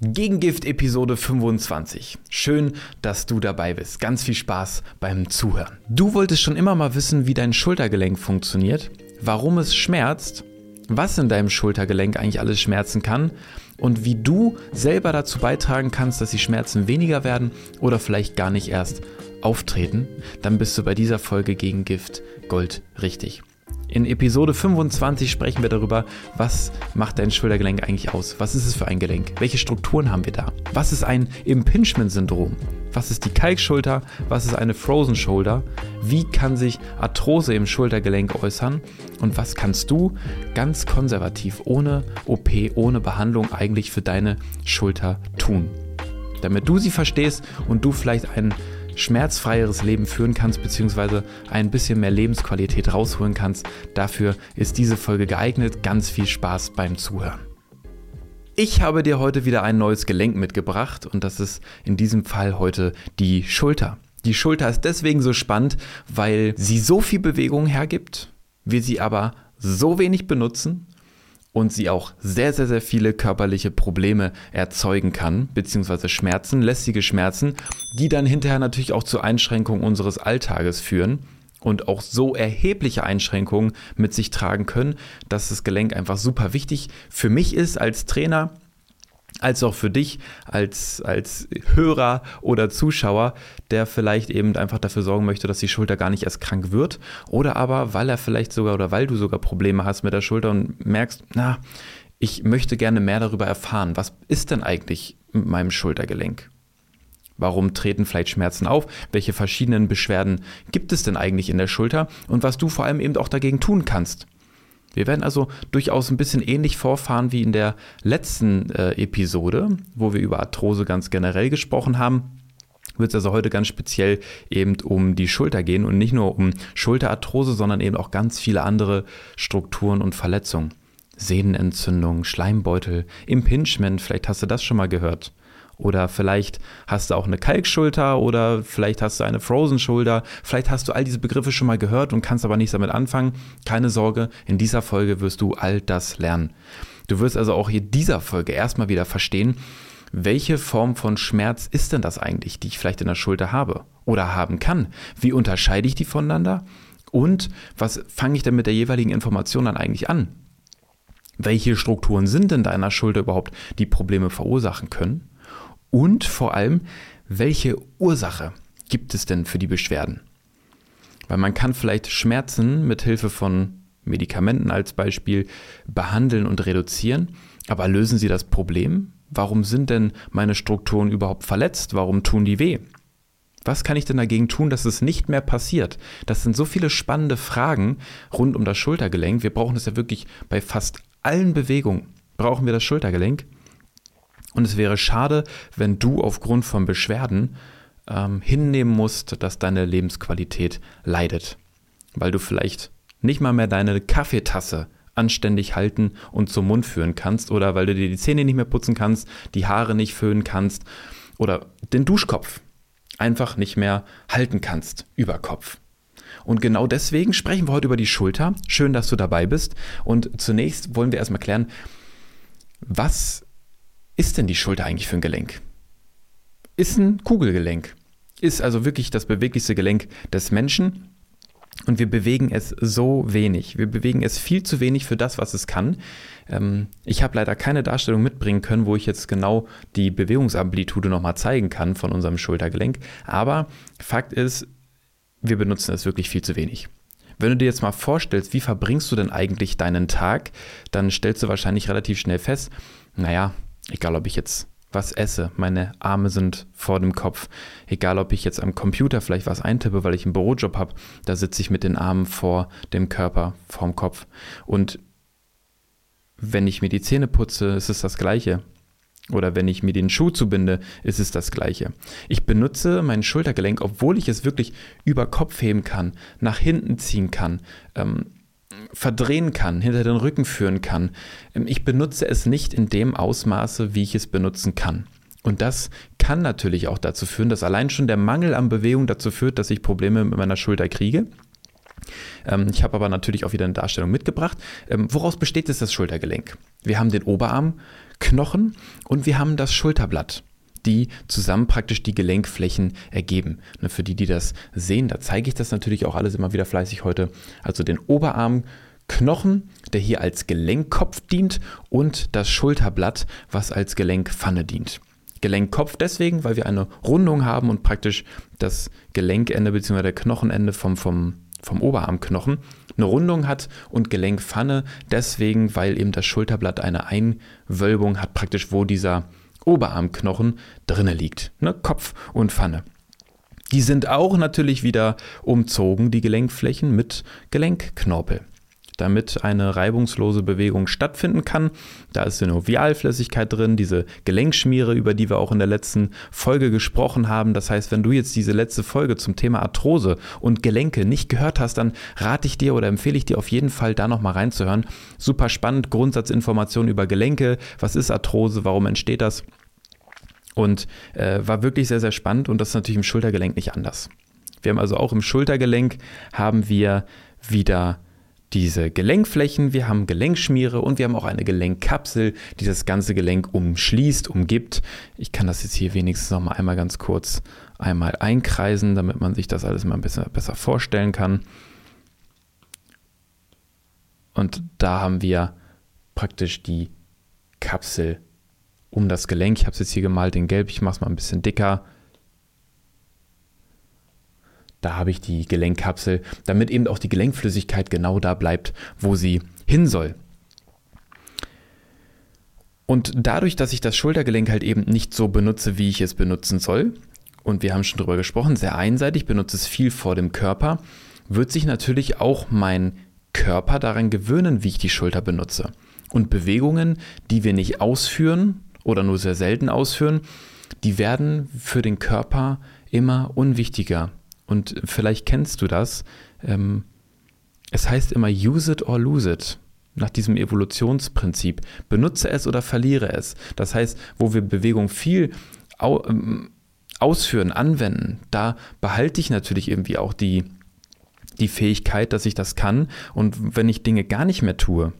Gegengift Episode 25. Schön, dass du dabei bist. Ganz viel Spaß beim Zuhören. Du wolltest schon immer mal wissen, wie dein Schultergelenk funktioniert, warum es schmerzt, was in deinem Schultergelenk eigentlich alles schmerzen kann und wie du selber dazu beitragen kannst, dass die Schmerzen weniger werden oder vielleicht gar nicht erst auftreten, dann bist du bei dieser Folge Gegengift Gold richtig. In Episode 25 sprechen wir darüber, was macht dein Schultergelenk eigentlich aus? Was ist es für ein Gelenk? Welche Strukturen haben wir da? Was ist ein Impingement-Syndrom? Was ist die Kalkschulter? Was ist eine Frozen Shoulder? Wie kann sich Arthrose im Schultergelenk äußern? Und was kannst du ganz konservativ, ohne OP, ohne Behandlung eigentlich für deine Schulter tun? Damit du sie verstehst und du vielleicht einen schmerzfreieres Leben führen kannst, beziehungsweise ein bisschen mehr Lebensqualität rausholen kannst. Dafür ist diese Folge geeignet. Ganz viel Spaß beim Zuhören. Ich habe dir heute wieder ein neues Gelenk mitgebracht und das ist in diesem Fall heute die Schulter. Die Schulter ist deswegen so spannend, weil sie so viel Bewegung hergibt, wir sie aber so wenig benutzen und sie auch sehr, sehr, sehr viele körperliche Probleme erzeugen kann, beziehungsweise Schmerzen, lästige Schmerzen, die dann hinterher natürlich auch zu Einschränkungen unseres Alltages führen und auch so erhebliche Einschränkungen mit sich tragen können, dass das Gelenk einfach super wichtig für mich ist als Trainer, als auch für dich als, als Hörer oder Zuschauer, der vielleicht eben einfach dafür sorgen möchte, dass die Schulter gar nicht erst krank wird oder aber weil er vielleicht sogar oder weil du sogar Probleme hast mit der Schulter und merkst, na, ich möchte gerne mehr darüber erfahren. Was ist denn eigentlich mit meinem Schultergelenk? Warum treten vielleicht Schmerzen auf? Welche verschiedenen Beschwerden gibt es denn eigentlich in der Schulter? Und was du vor allem eben auch dagegen tun kannst. Wir werden also durchaus ein bisschen ähnlich vorfahren wie in der letzten äh, Episode, wo wir über Arthrose ganz generell gesprochen haben wird es also heute ganz speziell eben um die Schulter gehen und nicht nur um Schulterarthrose, sondern eben auch ganz viele andere Strukturen und Verletzungen. Sehnenentzündung, Schleimbeutel, Impingement, vielleicht hast du das schon mal gehört. Oder vielleicht hast du auch eine Kalkschulter oder vielleicht hast du eine Frozen Shoulder. Vielleicht hast du all diese Begriffe schon mal gehört und kannst aber nichts damit anfangen. Keine Sorge, in dieser Folge wirst du all das lernen. Du wirst also auch hier dieser Folge erstmal wieder verstehen, welche Form von Schmerz ist denn das eigentlich, die ich vielleicht in der Schulter habe oder haben kann? Wie unterscheide ich die voneinander? Und was fange ich denn mit der jeweiligen Information dann eigentlich an? Welche Strukturen sind denn da in der Schulter überhaupt, die Probleme verursachen können? Und vor allem, welche Ursache gibt es denn für die Beschwerden? Weil man kann vielleicht Schmerzen mit Hilfe von Medikamenten als Beispiel behandeln und reduzieren, aber lösen sie das Problem? Warum sind denn meine Strukturen überhaupt verletzt? Warum tun die weh? Was kann ich denn dagegen tun, dass es nicht mehr passiert? Das sind so viele spannende Fragen rund um das Schultergelenk. Wir brauchen es ja wirklich bei fast allen Bewegungen. Brauchen wir das Schultergelenk? Und es wäre schade, wenn du aufgrund von Beschwerden ähm, hinnehmen musst, dass deine Lebensqualität leidet. Weil du vielleicht nicht mal mehr deine Kaffeetasse anständig halten und zum Mund führen kannst oder weil du dir die Zähne nicht mehr putzen kannst, die Haare nicht föhnen kannst oder den Duschkopf einfach nicht mehr halten kannst über Kopf. Und genau deswegen sprechen wir heute über die Schulter. Schön, dass du dabei bist. Und zunächst wollen wir erstmal klären, was ist denn die Schulter eigentlich für ein Gelenk? Ist ein Kugelgelenk. Ist also wirklich das beweglichste Gelenk des Menschen. Und wir bewegen es so wenig. Wir bewegen es viel zu wenig für das, was es kann. Ähm, ich habe leider keine Darstellung mitbringen können, wo ich jetzt genau die Bewegungsamplitude nochmal zeigen kann von unserem Schultergelenk. Aber Fakt ist, wir benutzen es wirklich viel zu wenig. Wenn du dir jetzt mal vorstellst, wie verbringst du denn eigentlich deinen Tag, dann stellst du wahrscheinlich relativ schnell fest, naja, Egal, ob ich jetzt was esse, meine Arme sind vor dem Kopf. Egal, ob ich jetzt am Computer vielleicht was eintippe, weil ich einen Bürojob habe, da sitze ich mit den Armen vor dem Körper, vorm Kopf. Und wenn ich mir die Zähne putze, ist es das Gleiche. Oder wenn ich mir den Schuh zubinde, ist es das Gleiche. Ich benutze mein Schultergelenk, obwohl ich es wirklich über Kopf heben kann, nach hinten ziehen kann, ähm, verdrehen kann, hinter den Rücken führen kann. Ähm, ich benutze es nicht in dem Ausmaße, wie ich es benutzen kann. Und das kann natürlich auch dazu führen, dass allein schon der Mangel an Bewegung dazu führt, dass ich Probleme mit meiner Schulter kriege. Ähm, ich habe aber natürlich auch wieder eine Darstellung mitgebracht. Ähm, woraus besteht jetzt das Schultergelenk? Wir haben den Oberarm Knochen und wir haben das Schulterblatt die zusammen praktisch die Gelenkflächen ergeben. Ne, für die, die das sehen, da zeige ich das natürlich auch alles immer wieder fleißig heute. Also den Oberarmknochen, der hier als Gelenkkopf dient und das Schulterblatt, was als Gelenkpfanne dient. Gelenkkopf deswegen, weil wir eine Rundung haben und praktisch das Gelenkende bzw. der Knochenende vom, vom, vom Oberarmknochen eine Rundung hat und Gelenkpfanne deswegen, weil eben das Schulterblatt eine Einwölbung hat, praktisch wo dieser Oberarmknochen drinne liegt. Ne? Kopf und Pfanne. Die sind auch natürlich wieder umzogen, die Gelenkflächen, mit Gelenkknorpel damit eine reibungslose Bewegung stattfinden kann. Da ist Synovialflüssigkeit drin, diese Gelenkschmiere, über die wir auch in der letzten Folge gesprochen haben. Das heißt, wenn du jetzt diese letzte Folge zum Thema Arthrose und Gelenke nicht gehört hast, dann rate ich dir oder empfehle ich dir auf jeden Fall da nochmal reinzuhören. Super spannend, Grundsatzinformationen über Gelenke. Was ist Arthrose? Warum entsteht das? Und äh, war wirklich sehr, sehr spannend und das ist natürlich im Schultergelenk nicht anders. Wir haben also auch im Schultergelenk haben wir wieder diese Gelenkflächen, wir haben Gelenkschmiere und wir haben auch eine Gelenkkapsel, die das ganze Gelenk umschließt, umgibt. Ich kann das jetzt hier wenigstens noch mal einmal ganz kurz einmal einkreisen, damit man sich das alles mal ein bisschen besser vorstellen kann. Und da haben wir praktisch die Kapsel um das Gelenk. Ich habe es jetzt hier gemalt in Gelb, ich mache es mal ein bisschen dicker. Da habe ich die Gelenkkapsel, damit eben auch die Gelenkflüssigkeit genau da bleibt, wo sie hin soll. Und dadurch, dass ich das Schultergelenk halt eben nicht so benutze, wie ich es benutzen soll, und wir haben schon darüber gesprochen, sehr einseitig, benutze es viel vor dem Körper, wird sich natürlich auch mein Körper daran gewöhnen, wie ich die Schulter benutze. Und Bewegungen, die wir nicht ausführen oder nur sehr selten ausführen, die werden für den Körper immer unwichtiger. Und vielleicht kennst du das. Ähm, es heißt immer use it or lose it. Nach diesem Evolutionsprinzip. Benutze es oder verliere es. Das heißt, wo wir Bewegung viel ähm, ausführen, anwenden, da behalte ich natürlich irgendwie auch die, die Fähigkeit, dass ich das kann. Und wenn ich Dinge gar nicht mehr tue,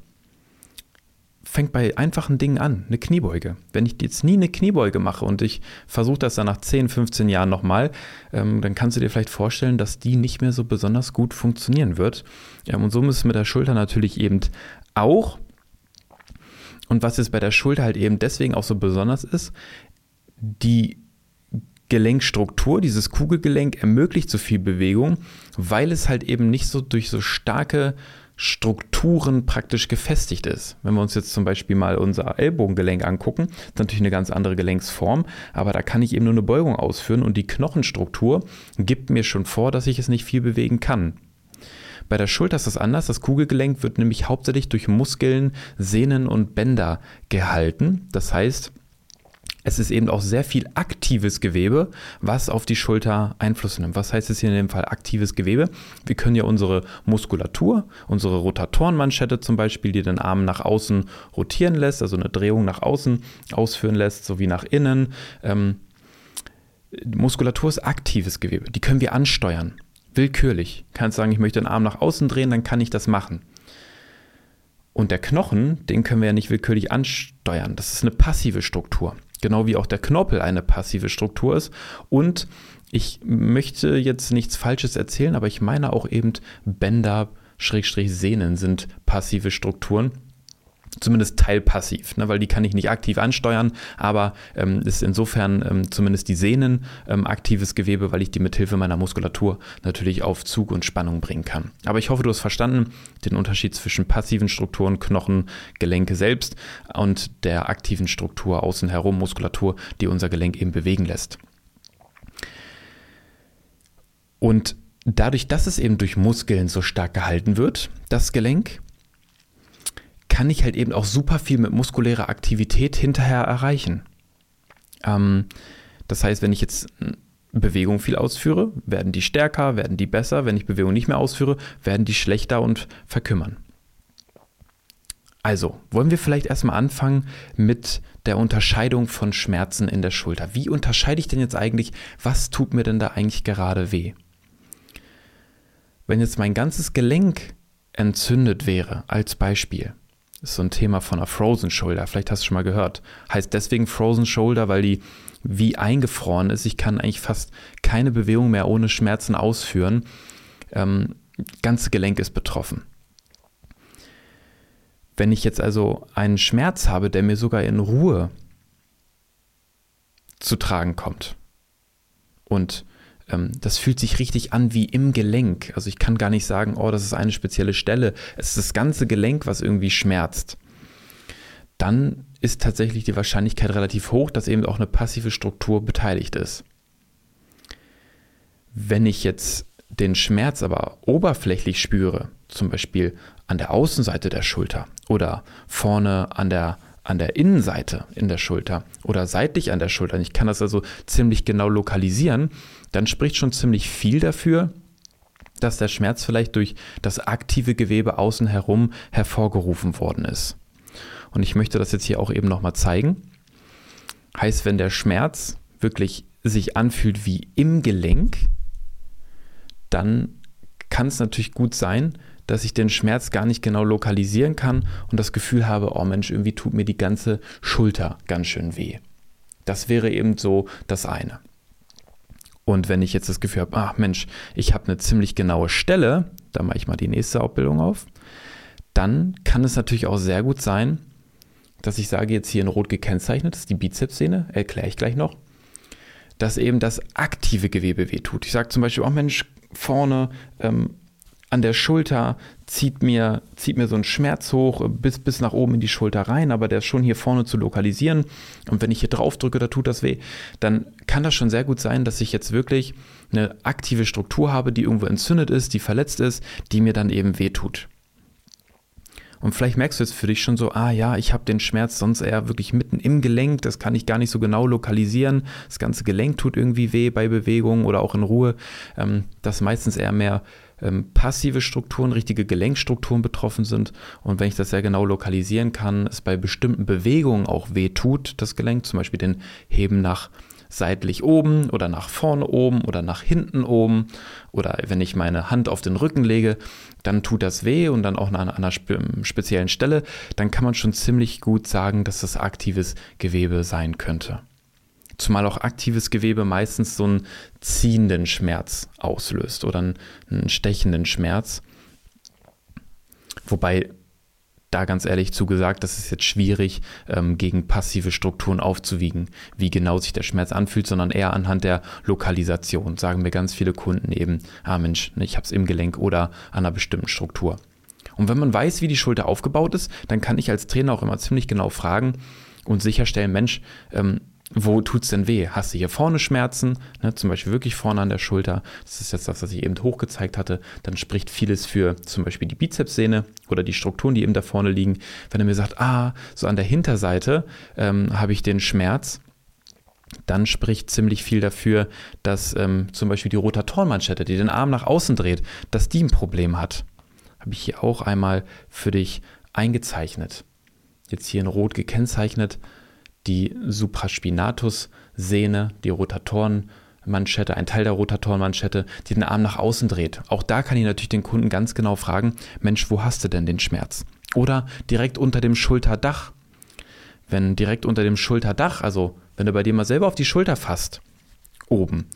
fängt bei einfachen Dingen an, eine Kniebeuge. Wenn ich jetzt nie eine Kniebeuge mache und ich versuche das dann nach 10, 15 Jahren nochmal, ähm, dann kannst du dir vielleicht vorstellen, dass die nicht mehr so besonders gut funktionieren wird. Ähm, und so ist es mit der Schulter natürlich eben auch. Und was jetzt bei der Schulter halt eben deswegen auch so besonders ist, die Gelenkstruktur, dieses Kugelgelenk ermöglicht so viel Bewegung, weil es halt eben nicht so durch so starke Strukturen praktisch gefestigt ist. Wenn wir uns jetzt zum Beispiel mal unser Ellbogengelenk angucken, ist natürlich eine ganz andere Gelenksform, aber da kann ich eben nur eine Beugung ausführen und die Knochenstruktur gibt mir schon vor, dass ich es nicht viel bewegen kann. Bei der Schulter ist das anders. Das Kugelgelenk wird nämlich hauptsächlich durch Muskeln, Sehnen und Bänder gehalten. Das heißt, es ist eben auch sehr viel aktives Gewebe, was auf die Schulter Einfluss nimmt. Was heißt es hier in dem Fall aktives Gewebe? Wir können ja unsere Muskulatur, unsere Rotatorenmanschette zum Beispiel, die den Arm nach außen rotieren lässt, also eine Drehung nach außen ausführen lässt, sowie nach innen. Ähm, Muskulatur ist aktives Gewebe, die können wir ansteuern, willkürlich. Kannst sagen, ich möchte den Arm nach außen drehen, dann kann ich das machen. Und der Knochen, den können wir ja nicht willkürlich ansteuern. Das ist eine passive Struktur. Genau wie auch der Knorpel eine passive Struktur ist. Und ich möchte jetzt nichts Falsches erzählen, aber ich meine auch eben Bänder, Schrägstrich Sehnen sind passive Strukturen zumindest teilpassiv, ne, weil die kann ich nicht aktiv ansteuern, aber ähm, ist insofern ähm, zumindest die Sehnen ähm, aktives Gewebe, weil ich die mithilfe meiner Muskulatur natürlich auf Zug und Spannung bringen kann. Aber ich hoffe, du hast verstanden den Unterschied zwischen passiven Strukturen, Knochen, Gelenke selbst und der aktiven Struktur außen herum, Muskulatur, die unser Gelenk eben bewegen lässt. Und dadurch, dass es eben durch Muskeln so stark gehalten wird, das Gelenk, kann ich halt eben auch super viel mit muskulärer Aktivität hinterher erreichen. Ähm, das heißt, wenn ich jetzt Bewegung viel ausführe, werden die stärker, werden die besser. Wenn ich Bewegung nicht mehr ausführe, werden die schlechter und verkümmern. Also, wollen wir vielleicht erstmal anfangen mit der Unterscheidung von Schmerzen in der Schulter. Wie unterscheide ich denn jetzt eigentlich, was tut mir denn da eigentlich gerade weh? Wenn jetzt mein ganzes Gelenk entzündet wäre, als Beispiel, ist so ein Thema von einer Frozen Shoulder. Vielleicht hast du schon mal gehört. Heißt deswegen Frozen Shoulder, weil die wie eingefroren ist. Ich kann eigentlich fast keine Bewegung mehr ohne Schmerzen ausführen. Ähm, ganze Gelenk ist betroffen. Wenn ich jetzt also einen Schmerz habe, der mir sogar in Ruhe zu tragen kommt und ähm, das fühlt sich richtig an wie im Gelenk. Also ich kann gar nicht sagen, oh, das ist eine spezielle Stelle. Es ist das ganze Gelenk, was irgendwie schmerzt. Dann ist tatsächlich die Wahrscheinlichkeit relativ hoch, dass eben auch eine passive Struktur beteiligt ist. Wenn ich jetzt den Schmerz aber oberflächlich spüre, zum Beispiel an der Außenseite der Schulter oder vorne an der an der Innenseite in der Schulter oder seitlich an der Schulter, ich kann das also ziemlich genau lokalisieren, dann spricht schon ziemlich viel dafür, dass der Schmerz vielleicht durch das aktive Gewebe außen herum hervorgerufen worden ist. Und ich möchte das jetzt hier auch eben nochmal zeigen. Heißt, wenn der Schmerz wirklich sich anfühlt wie im Gelenk, dann kann es natürlich gut sein, dass ich den Schmerz gar nicht genau lokalisieren kann und das Gefühl habe, oh Mensch, irgendwie tut mir die ganze Schulter ganz schön weh. Das wäre eben so das eine. Und wenn ich jetzt das Gefühl habe, ach Mensch, ich habe eine ziemlich genaue Stelle, da mache ich mal die nächste Abbildung auf, dann kann es natürlich auch sehr gut sein, dass ich sage, jetzt hier in Rot gekennzeichnet, das ist die Bizepssehne, erkläre ich gleich noch, dass eben das aktive Gewebe wehtut. Ich sage zum Beispiel, oh Mensch, vorne ähm, an der Schulter zieht mir, zieht mir so ein Schmerz hoch bis, bis nach oben in die Schulter rein, aber der ist schon hier vorne zu lokalisieren. Und wenn ich hier drauf drücke, da tut das weh, dann kann das schon sehr gut sein, dass ich jetzt wirklich eine aktive Struktur habe, die irgendwo entzündet ist, die verletzt ist, die mir dann eben weh tut. Und vielleicht merkst du jetzt für dich schon so, ah ja, ich habe den Schmerz sonst eher wirklich mitten im Gelenk, das kann ich gar nicht so genau lokalisieren. Das ganze Gelenk tut irgendwie weh bei Bewegung oder auch in Ruhe. Ähm, das meistens eher mehr ähm, passive Strukturen, richtige Gelenkstrukturen betroffen sind. Und wenn ich das sehr genau lokalisieren kann, es bei bestimmten Bewegungen auch weh tut, das Gelenk, zum Beispiel den Heben nach seitlich oben oder nach vorne oben oder nach hinten oben oder wenn ich meine Hand auf den Rücken lege, dann tut das weh und dann auch an einer speziellen Stelle, dann kann man schon ziemlich gut sagen, dass das aktives Gewebe sein könnte. Zumal auch aktives Gewebe meistens so einen ziehenden Schmerz auslöst oder einen, einen stechenden Schmerz. Wobei da ganz ehrlich zugesagt, das ist jetzt schwierig, ähm, gegen passive Strukturen aufzuwiegen, wie genau sich der Schmerz anfühlt, sondern eher anhand der Lokalisation. Sagen mir ganz viele Kunden eben, ah Mensch, ich habe es im Gelenk oder an einer bestimmten Struktur. Und wenn man weiß, wie die Schulter aufgebaut ist, dann kann ich als Trainer auch immer ziemlich genau fragen und sicherstellen, Mensch, ähm, wo tut es denn weh? Hast du hier vorne Schmerzen, ne, zum Beispiel wirklich vorne an der Schulter? Das ist jetzt das, was ich eben hochgezeigt hatte. Dann spricht vieles für zum Beispiel die Bizepssehne oder die Strukturen, die eben da vorne liegen. Wenn er mir sagt, ah, so an der Hinterseite ähm, habe ich den Schmerz, dann spricht ziemlich viel dafür, dass ähm, zum Beispiel die Rotatorenmanschette, die den Arm nach außen dreht, dass die ein Problem hat. Habe ich hier auch einmal für dich eingezeichnet. Jetzt hier in Rot gekennzeichnet die Supraspinatus-Sehne, die Rotatorenmanschette, ein Teil der Rotatorenmanschette, die den Arm nach außen dreht. Auch da kann ich natürlich den Kunden ganz genau fragen, Mensch, wo hast du denn den Schmerz? Oder direkt unter dem Schulterdach. Wenn direkt unter dem Schulterdach, also wenn du bei dir mal selber auf die Schulter fasst, oben,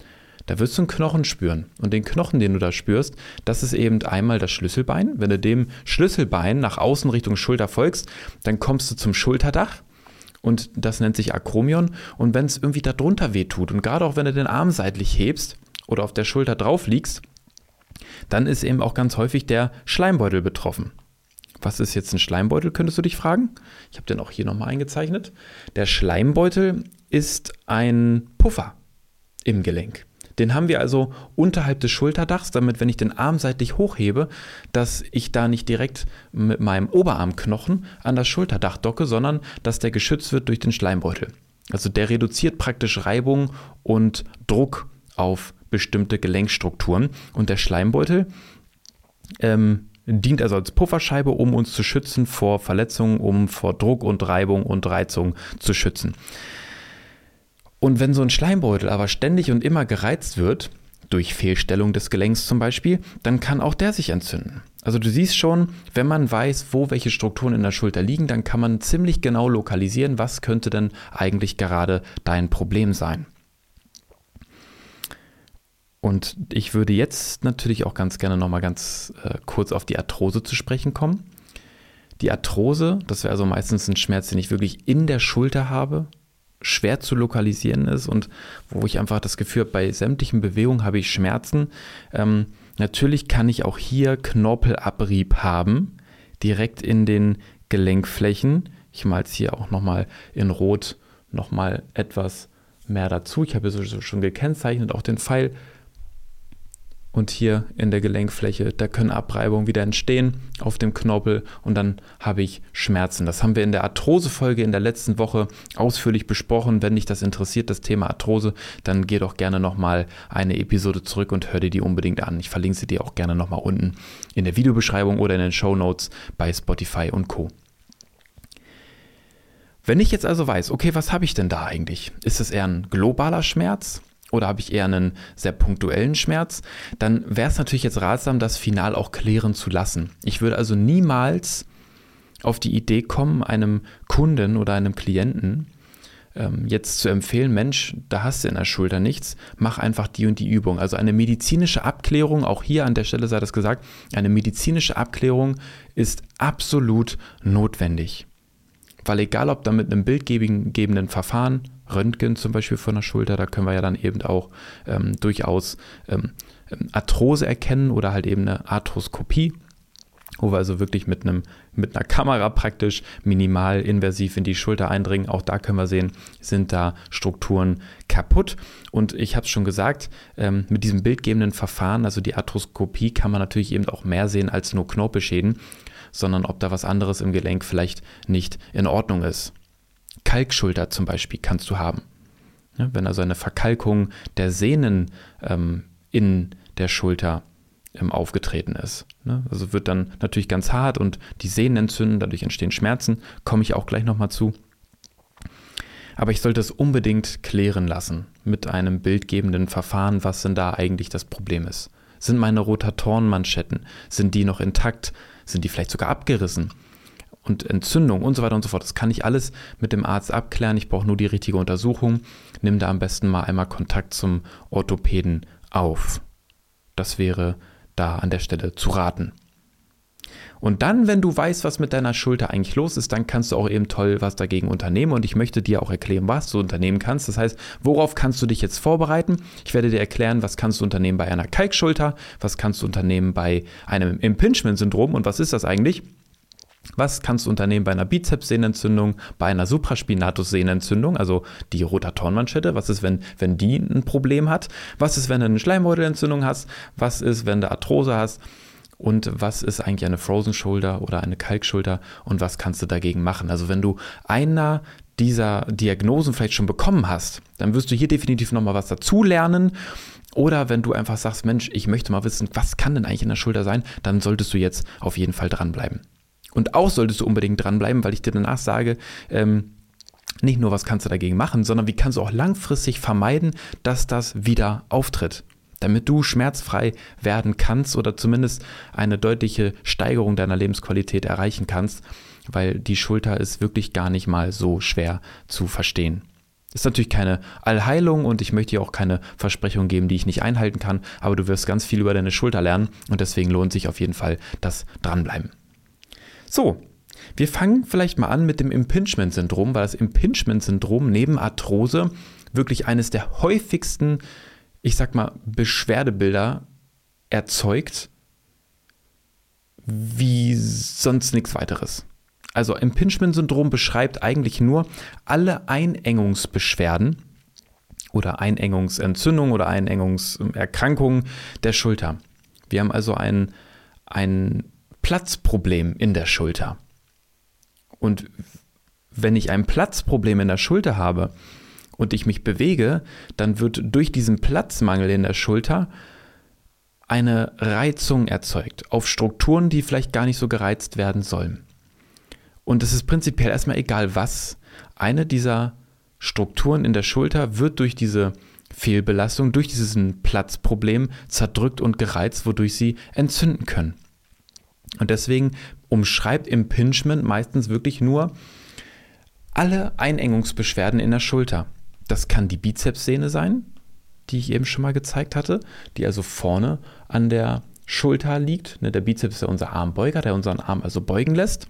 da wirst du einen Knochen spüren. Und den Knochen, den du da spürst, das ist eben einmal das Schlüsselbein. Wenn du dem Schlüsselbein nach außen Richtung Schulter folgst, dann kommst du zum Schulterdach und das nennt sich Akromion. Und wenn es irgendwie darunter weh tut und gerade auch wenn du den Arm seitlich hebst oder auf der Schulter drauf liegst, dann ist eben auch ganz häufig der Schleimbeutel betroffen. Was ist jetzt ein Schleimbeutel, könntest du dich fragen? Ich habe den auch hier nochmal eingezeichnet. Der Schleimbeutel ist ein Puffer im Gelenk. Den haben wir also unterhalb des Schulterdachs, damit, wenn ich den Arm seitlich hochhebe, dass ich da nicht direkt mit meinem Oberarmknochen an das Schulterdach docke, sondern dass der geschützt wird durch den Schleimbeutel. Also der reduziert praktisch Reibung und Druck auf bestimmte Gelenkstrukturen. Und der Schleimbeutel ähm, dient also als Pufferscheibe, um uns zu schützen vor Verletzungen, um vor Druck und Reibung und Reizung zu schützen. Und wenn so ein Schleimbeutel aber ständig und immer gereizt wird durch Fehlstellung des Gelenks zum Beispiel, dann kann auch der sich entzünden. Also du siehst schon, wenn man weiß, wo welche Strukturen in der Schulter liegen, dann kann man ziemlich genau lokalisieren, was könnte denn eigentlich gerade dein Problem sein. Und ich würde jetzt natürlich auch ganz gerne nochmal ganz äh, kurz auf die Arthrose zu sprechen kommen. Die Arthrose, das wäre also meistens ein Schmerz, den ich wirklich in der Schulter habe, schwer zu lokalisieren ist und wo ich einfach das Gefühl habe, bei sämtlichen Bewegungen habe ich Schmerzen. Ähm, natürlich kann ich auch hier Knorpelabrieb haben, direkt in den Gelenkflächen. Ich male es hier auch nochmal in Rot nochmal etwas mehr dazu. Ich habe hier schon gekennzeichnet, auch den Pfeil und hier in der Gelenkfläche, da können Abreibungen wieder entstehen auf dem Knorpel und dann habe ich Schmerzen. Das haben wir in der Arthrose-Folge in der letzten Woche ausführlich besprochen. Wenn dich das interessiert, das Thema Arthrose, dann geh doch gerne nochmal eine Episode zurück und hör dir die unbedingt an. Ich verlinke sie dir auch gerne nochmal unten in der Videobeschreibung oder in den Show Notes bei Spotify und Co. Wenn ich jetzt also weiß, okay, was habe ich denn da eigentlich? Ist es eher ein globaler Schmerz? Oder habe ich eher einen sehr punktuellen Schmerz, dann wäre es natürlich jetzt ratsam, das final auch klären zu lassen. Ich würde also niemals auf die Idee kommen, einem Kunden oder einem Klienten ähm, jetzt zu empfehlen, Mensch, da hast du in der Schulter nichts, mach einfach die und die Übung. Also eine medizinische Abklärung, auch hier an der Stelle sei das gesagt, eine medizinische Abklärung ist absolut notwendig. Weil egal ob da mit einem bildgebenden Verfahren Röntgen zum Beispiel von der Schulter, da können wir ja dann eben auch ähm, durchaus ähm, Arthrose erkennen oder halt eben eine Arthroskopie, wo wir also wirklich mit, einem, mit einer Kamera praktisch minimal invasiv in die Schulter eindringen. Auch da können wir sehen, sind da Strukturen kaputt. Und ich habe es schon gesagt, ähm, mit diesem bildgebenden Verfahren, also die Arthroskopie, kann man natürlich eben auch mehr sehen als nur Knorpelschäden, sondern ob da was anderes im Gelenk vielleicht nicht in Ordnung ist. Kalkschulter zum Beispiel kannst du haben. Ja, wenn also eine Verkalkung der Sehnen ähm, in der Schulter ähm, aufgetreten ist. Ne? Also wird dann natürlich ganz hart und die Sehnen entzünden, dadurch entstehen Schmerzen, komme ich auch gleich nochmal zu. Aber ich sollte es unbedingt klären lassen mit einem bildgebenden Verfahren, was denn da eigentlich das Problem ist. Sind meine Rotatorenmanschetten, sind die noch intakt? Sind die vielleicht sogar abgerissen? Und Entzündung und so weiter und so fort. Das kann ich alles mit dem Arzt abklären. Ich brauche nur die richtige Untersuchung. Nimm da am besten mal einmal Kontakt zum Orthopäden auf. Das wäre da an der Stelle zu raten. Und dann, wenn du weißt, was mit deiner Schulter eigentlich los ist, dann kannst du auch eben toll was dagegen unternehmen. Und ich möchte dir auch erklären, was du unternehmen kannst. Das heißt, worauf kannst du dich jetzt vorbereiten? Ich werde dir erklären, was kannst du unternehmen bei einer Kalkschulter, was kannst du unternehmen bei einem Impingement-Syndrom und was ist das eigentlich? Was kannst du unternehmen bei einer Bizepssehnenentzündung, bei einer Supraspinatus-Sehnenentzündung, also die Rotatorenmanschette? Was ist, wenn, wenn die ein Problem hat? Was ist, wenn du eine Schleimbeutelentzündung hast? Was ist, wenn du Arthrose hast? Und was ist eigentlich eine Frozen Shoulder oder eine Kalkschulter? Und was kannst du dagegen machen? Also wenn du einer dieser Diagnosen vielleicht schon bekommen hast, dann wirst du hier definitiv nochmal was dazulernen. Oder wenn du einfach sagst, Mensch, ich möchte mal wissen, was kann denn eigentlich in der Schulter sein, dann solltest du jetzt auf jeden Fall dranbleiben. Und auch solltest du unbedingt dranbleiben, weil ich dir danach sage, ähm, nicht nur, was kannst du dagegen machen, sondern wie kannst du auch langfristig vermeiden, dass das wieder auftritt. Damit du schmerzfrei werden kannst oder zumindest eine deutliche Steigerung deiner Lebensqualität erreichen kannst, weil die Schulter ist wirklich gar nicht mal so schwer zu verstehen. Ist natürlich keine Allheilung und ich möchte dir auch keine Versprechung geben, die ich nicht einhalten kann, aber du wirst ganz viel über deine Schulter lernen und deswegen lohnt sich auf jeden Fall das Dranbleiben. So, wir fangen vielleicht mal an mit dem Impingement-Syndrom, weil das Impingement-Syndrom neben Arthrose wirklich eines der häufigsten, ich sag mal, Beschwerdebilder erzeugt, wie sonst nichts weiteres. Also Impingement-Syndrom beschreibt eigentlich nur alle Einengungsbeschwerden oder Einengungsentzündung oder Einengungserkrankungen der Schulter. Wir haben also ein, ein Platzproblem in der Schulter. Und wenn ich ein Platzproblem in der Schulter habe und ich mich bewege, dann wird durch diesen Platzmangel in der Schulter eine Reizung erzeugt auf Strukturen, die vielleicht gar nicht so gereizt werden sollen. Und es ist prinzipiell erstmal egal was. Eine dieser Strukturen in der Schulter wird durch diese Fehlbelastung durch dieses Platzproblem zerdrückt und gereizt, wodurch sie entzünden können. Und deswegen umschreibt Impingement meistens wirklich nur alle Einengungsbeschwerden in der Schulter. Das kann die Bizepssehne sein, die ich eben schon mal gezeigt hatte, die also vorne an der Schulter liegt. Ne, der Bizeps ist ja unser Armbeuger, der unseren Arm also beugen lässt.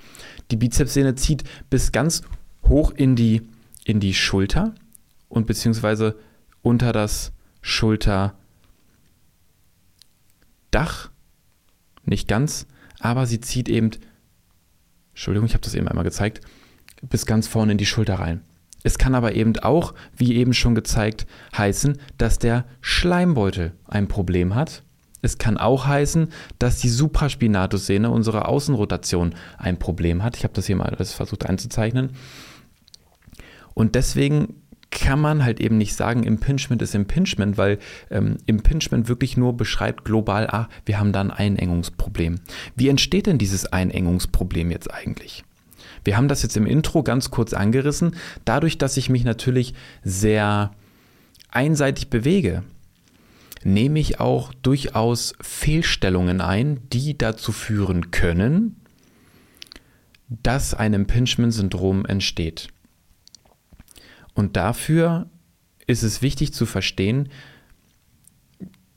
Die Bizepssehne zieht bis ganz hoch in die, in die Schulter und beziehungsweise unter das Schulterdach. Nicht ganz, aber sie zieht eben, Entschuldigung, ich habe das eben einmal gezeigt, bis ganz vorne in die Schulter rein. Es kann aber eben auch, wie eben schon gezeigt, heißen, dass der Schleimbeutel ein Problem hat. Es kann auch heißen, dass die Supraspinatussehne, unsere Außenrotation, ein Problem hat. Ich habe das hier mal alles versucht einzuzeichnen. Und deswegen kann man halt eben nicht sagen, Impingement ist Impingement, weil ähm, Impingement wirklich nur beschreibt global, ah, wir haben da ein Einengungsproblem. Wie entsteht denn dieses Einengungsproblem jetzt eigentlich? Wir haben das jetzt im Intro ganz kurz angerissen. Dadurch, dass ich mich natürlich sehr einseitig bewege, nehme ich auch durchaus Fehlstellungen ein, die dazu führen können, dass ein Impingement-Syndrom entsteht. Und dafür ist es wichtig zu verstehen,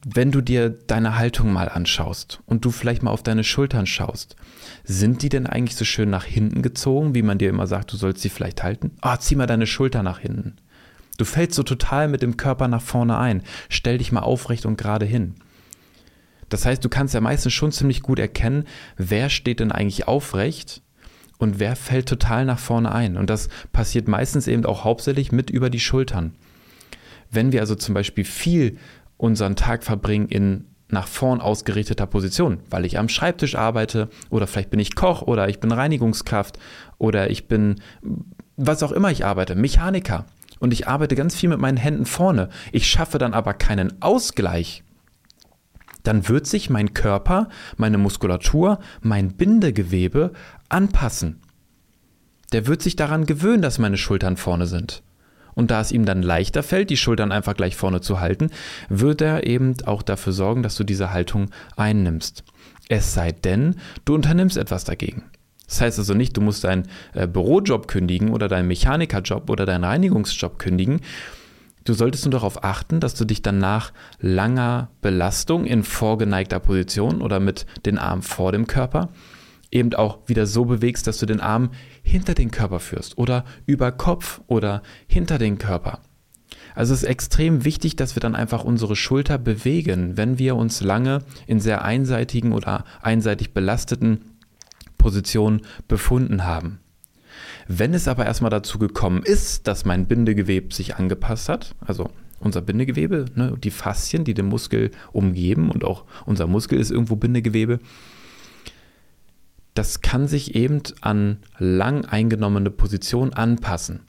wenn du dir deine Haltung mal anschaust und du vielleicht mal auf deine Schultern schaust, sind die denn eigentlich so schön nach hinten gezogen, wie man dir immer sagt, du sollst sie vielleicht halten? Ah, oh, zieh mal deine Schulter nach hinten. Du fällst so total mit dem Körper nach vorne ein. Stell dich mal aufrecht und gerade hin. Das heißt, du kannst ja meistens schon ziemlich gut erkennen, wer steht denn eigentlich aufrecht und wer fällt total nach vorne ein. Und das passiert meistens eben auch hauptsächlich mit über die Schultern. Wenn wir also zum Beispiel viel unseren Tag verbringen in nach vorn ausgerichteter Position, weil ich am Schreibtisch arbeite oder vielleicht bin ich Koch oder ich bin Reinigungskraft oder ich bin was auch immer ich arbeite, Mechaniker und ich arbeite ganz viel mit meinen Händen vorne. Ich schaffe dann aber keinen Ausgleich. Dann wird sich mein Körper, meine Muskulatur, mein Bindegewebe anpassen. Der wird sich daran gewöhnen, dass meine Schultern vorne sind. Und da es ihm dann leichter fällt, die Schultern einfach gleich vorne zu halten, wird er eben auch dafür sorgen, dass du diese Haltung einnimmst. Es sei denn, du unternimmst etwas dagegen. Das heißt also nicht, du musst deinen äh, Bürojob kündigen oder deinen Mechanikerjob oder deinen Reinigungsjob kündigen. Du solltest nur darauf achten, dass du dich dann nach langer Belastung in vorgeneigter Position oder mit den Armen vor dem Körper eben auch wieder so bewegst, dass du den Arm hinter den Körper führst oder über Kopf oder hinter den Körper. Also es ist extrem wichtig, dass wir dann einfach unsere Schulter bewegen, wenn wir uns lange in sehr einseitigen oder einseitig belasteten Positionen befunden haben. Wenn es aber erstmal dazu gekommen ist, dass mein Bindegewebe sich angepasst hat, also unser Bindegewebe, ne, die Faszien, die den Muskel umgeben und auch unser Muskel ist irgendwo Bindegewebe, das kann sich eben an lang eingenommene Position anpassen.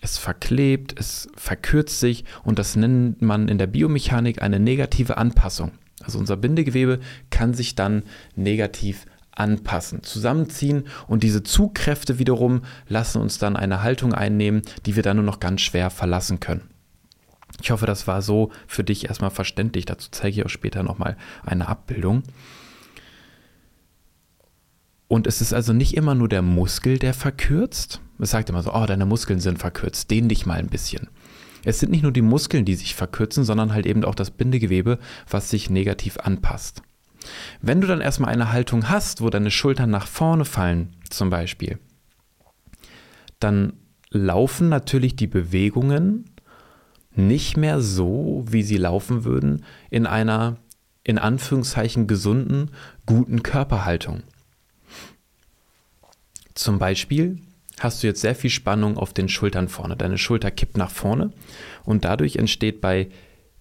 Es verklebt, es verkürzt sich und das nennt man in der Biomechanik eine negative Anpassung. Also unser Bindegewebe kann sich dann negativ anpassen, zusammenziehen und diese Zugkräfte wiederum lassen uns dann eine Haltung einnehmen, die wir dann nur noch ganz schwer verlassen können. Ich hoffe, das war so für dich erstmal verständlich. Dazu zeige ich auch später nochmal eine Abbildung. Und es ist also nicht immer nur der Muskel, der verkürzt. Es sagt immer so, oh, deine Muskeln sind verkürzt, dehn dich mal ein bisschen. Es sind nicht nur die Muskeln, die sich verkürzen, sondern halt eben auch das Bindegewebe, was sich negativ anpasst. Wenn du dann erstmal eine Haltung hast, wo deine Schultern nach vorne fallen, zum Beispiel, dann laufen natürlich die Bewegungen nicht mehr so, wie sie laufen würden, in einer in Anführungszeichen gesunden, guten Körperhaltung. Zum Beispiel hast du jetzt sehr viel Spannung auf den Schultern vorne. Deine Schulter kippt nach vorne und dadurch entsteht bei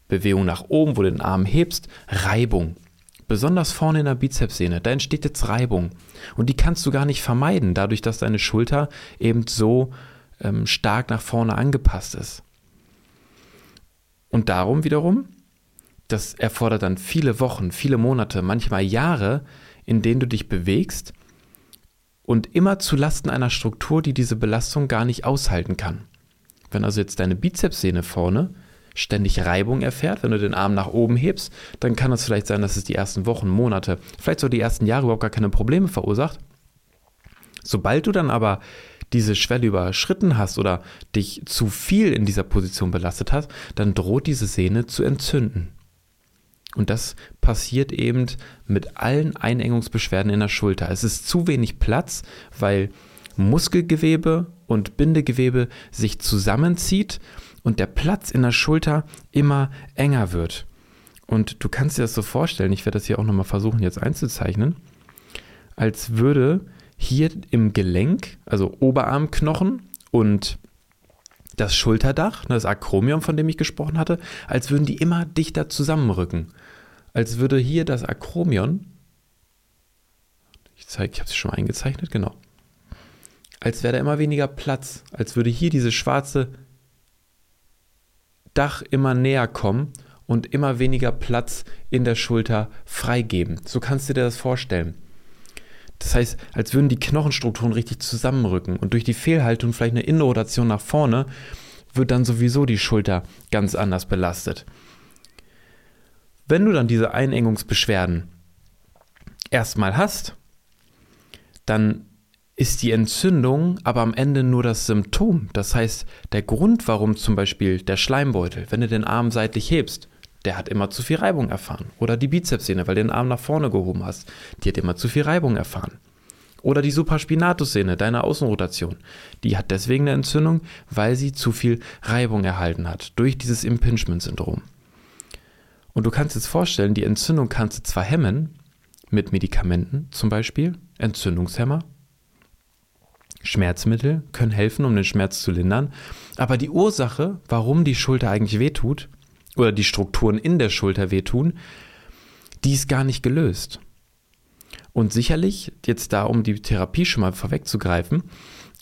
Bewegung nach oben, wo du den Arm hebst, Reibung. Besonders vorne in der Bizepssehne, da entsteht jetzt Reibung. Und die kannst du gar nicht vermeiden, dadurch, dass deine Schulter eben so ähm, stark nach vorne angepasst ist. Und darum wiederum, das erfordert dann viele Wochen, viele Monate, manchmal Jahre, in denen du dich bewegst und immer zu Lasten einer Struktur, die diese Belastung gar nicht aushalten kann. Wenn also jetzt deine Bizepssehne vorne ständig Reibung erfährt, wenn du den Arm nach oben hebst, dann kann es vielleicht sein, dass es die ersten Wochen, Monate, vielleicht so die ersten Jahre überhaupt gar keine Probleme verursacht. Sobald du dann aber diese Schwelle überschritten hast oder dich zu viel in dieser Position belastet hast, dann droht diese Sehne zu entzünden. Und das passiert eben mit allen Einengungsbeschwerden in der Schulter. Es ist zu wenig Platz, weil Muskelgewebe und Bindegewebe sich zusammenzieht und der Platz in der Schulter immer enger wird. Und du kannst dir das so vorstellen, ich werde das hier auch nochmal versuchen jetzt einzuzeichnen, als würde hier im Gelenk, also Oberarmknochen und das Schulterdach, das Akromion, von dem ich gesprochen hatte, als würden die immer dichter zusammenrücken. Als würde hier das Akromion, ich zeige, ich habe es schon mal eingezeichnet, genau, als wäre da immer weniger Platz, als würde hier dieses schwarze Dach immer näher kommen und immer weniger Platz in der Schulter freigeben. So kannst du dir das vorstellen. Das heißt, als würden die Knochenstrukturen richtig zusammenrücken und durch die Fehlhaltung, vielleicht eine Innenrotation nach vorne, wird dann sowieso die Schulter ganz anders belastet. Wenn du dann diese Einengungsbeschwerden erstmal hast, dann ist die Entzündung aber am Ende nur das Symptom. Das heißt, der Grund, warum zum Beispiel der Schleimbeutel, wenn du den Arm seitlich hebst, der hat immer zu viel Reibung erfahren. Oder die Bizepssehne, weil du den Arm nach vorne gehoben hast, die hat immer zu viel Reibung erfahren. Oder die Supraspinatussehne, deine Außenrotation, die hat deswegen eine Entzündung, weil sie zu viel Reibung erhalten hat durch dieses Impingement-Syndrom. Und du kannst jetzt vorstellen, die Entzündung kannst du zwar hemmen, mit Medikamenten zum Beispiel, Entzündungshemmer, Schmerzmittel können helfen, um den Schmerz zu lindern, aber die Ursache, warum die Schulter eigentlich wehtut, oder die Strukturen in der Schulter wehtun, die ist gar nicht gelöst. Und sicherlich, jetzt da um die Therapie schon mal vorwegzugreifen,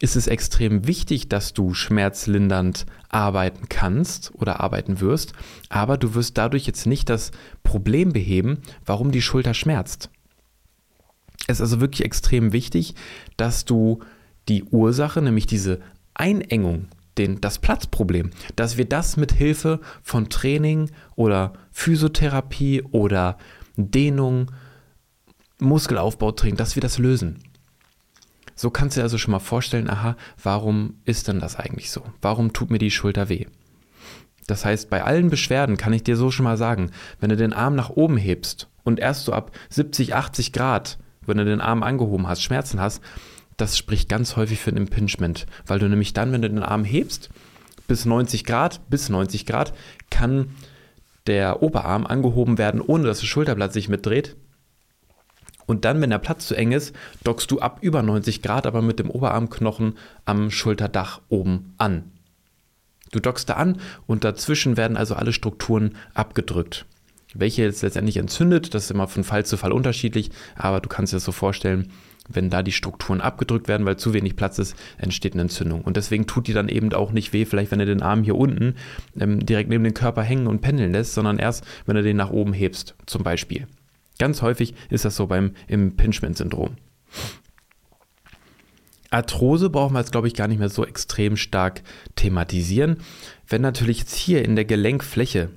ist es extrem wichtig, dass du schmerzlindernd arbeiten kannst oder arbeiten wirst, aber du wirst dadurch jetzt nicht das Problem beheben, warum die Schulter schmerzt. Es ist also wirklich extrem wichtig, dass du die Ursache, nämlich diese Einengung den, das Platzproblem, dass wir das mit Hilfe von Training oder Physiotherapie oder Dehnung, Muskelaufbautraining, dass wir das lösen. So kannst du dir also schon mal vorstellen, aha, warum ist denn das eigentlich so? Warum tut mir die Schulter weh? Das heißt, bei allen Beschwerden kann ich dir so schon mal sagen, wenn du den Arm nach oben hebst und erst so ab 70, 80 Grad, wenn du den Arm angehoben hast, Schmerzen hast, das spricht ganz häufig für ein Impingement, weil du nämlich dann, wenn du den Arm hebst, bis 90 Grad, bis 90 Grad, kann der Oberarm angehoben werden, ohne dass das Schulterblatt sich mitdreht. Und dann, wenn der Platz zu eng ist, dockst du ab über 90 Grad, aber mit dem Oberarmknochen am Schulterdach oben an. Du dockst da an und dazwischen werden also alle Strukturen abgedrückt. Welche jetzt letztendlich entzündet, das ist immer von Fall zu Fall unterschiedlich, aber du kannst dir das so vorstellen, wenn da die Strukturen abgedrückt werden, weil zu wenig Platz ist, entsteht eine Entzündung. Und deswegen tut die dann eben auch nicht weh, vielleicht wenn du den Arm hier unten ähm, direkt neben den Körper hängen und pendeln lässt, sondern erst, wenn du den nach oben hebst, zum Beispiel. Ganz häufig ist das so beim Impingement-Syndrom. Arthrose brauchen wir jetzt, glaube ich, gar nicht mehr so extrem stark thematisieren. Wenn natürlich jetzt hier in der Gelenkfläche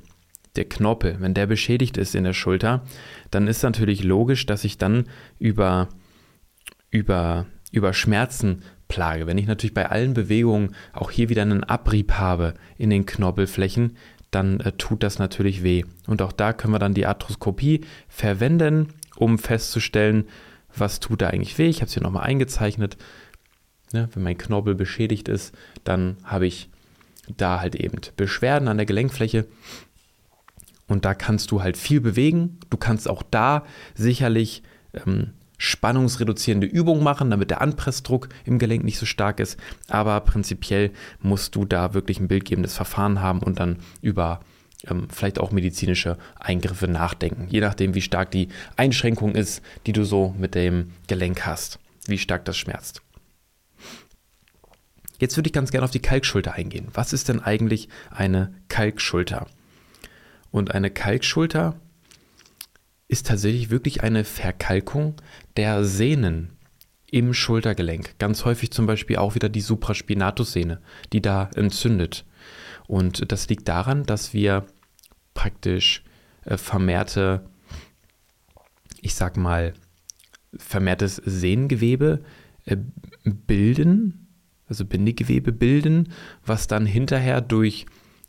der Knorpel, wenn der beschädigt ist in der Schulter, dann ist natürlich logisch, dass ich dann über über, über Schmerzen plage, wenn ich natürlich bei allen Bewegungen auch hier wieder einen Abrieb habe in den Knorpelflächen, dann äh, tut das natürlich weh. Und auch da können wir dann die Arthroskopie verwenden, um festzustellen, was tut da eigentlich weh. Ich habe es hier nochmal eingezeichnet. Ja, wenn mein Knorpel beschädigt ist, dann habe ich da halt eben Beschwerden an der Gelenkfläche. Und da kannst du halt viel bewegen. Du kannst auch da sicherlich ähm, spannungsreduzierende Übung machen, damit der Anpressdruck im Gelenk nicht so stark ist. Aber prinzipiell musst du da wirklich ein bildgebendes Verfahren haben und dann über ähm, vielleicht auch medizinische Eingriffe nachdenken. Je nachdem, wie stark die Einschränkung ist, die du so mit dem Gelenk hast, wie stark das schmerzt. Jetzt würde ich ganz gerne auf die Kalkschulter eingehen. Was ist denn eigentlich eine Kalkschulter? Und eine Kalkschulter ist tatsächlich wirklich eine Verkalkung der Sehnen im Schultergelenk. Ganz häufig zum Beispiel auch wieder die Supraspinatussehne, die da entzündet. Und das liegt daran, dass wir praktisch äh, vermehrte, ich sag mal, vermehrtes Sehngewebe äh, bilden, also Bindegewebe bilden, was dann hinterher durch,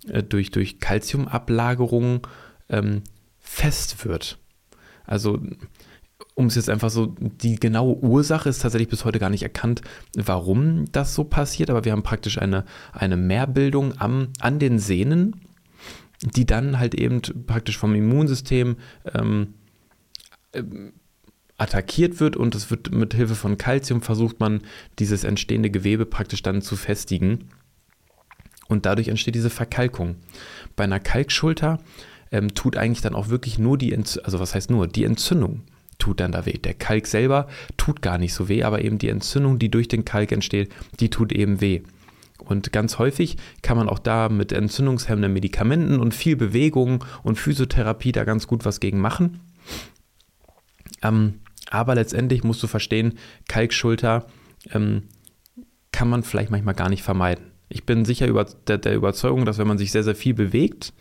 äh, durch, durch Calciumablagerung ähm, fest wird. Also um es jetzt einfach so, die genaue Ursache ist tatsächlich bis heute gar nicht erkannt, warum das so passiert, aber wir haben praktisch eine, eine Mehrbildung am, an den Sehnen, die dann halt eben praktisch vom Immunsystem ähm, ähm, attackiert wird und es wird mit Hilfe von Kalzium versucht man dieses entstehende Gewebe praktisch dann zu festigen und dadurch entsteht diese Verkalkung. Bei einer Kalkschulter ähm, tut eigentlich dann auch wirklich nur die, Entzündung, also was heißt nur, die Entzündung tut dann da weh. Der Kalk selber tut gar nicht so weh, aber eben die Entzündung, die durch den Kalk entsteht, die tut eben weh. Und ganz häufig kann man auch da mit entzündungshemmenden Medikamenten und viel Bewegung und Physiotherapie da ganz gut was gegen machen. Ähm, aber letztendlich musst du verstehen, Kalkschulter ähm, kann man vielleicht manchmal gar nicht vermeiden. Ich bin sicher über der, der Überzeugung, dass wenn man sich sehr, sehr viel bewegt,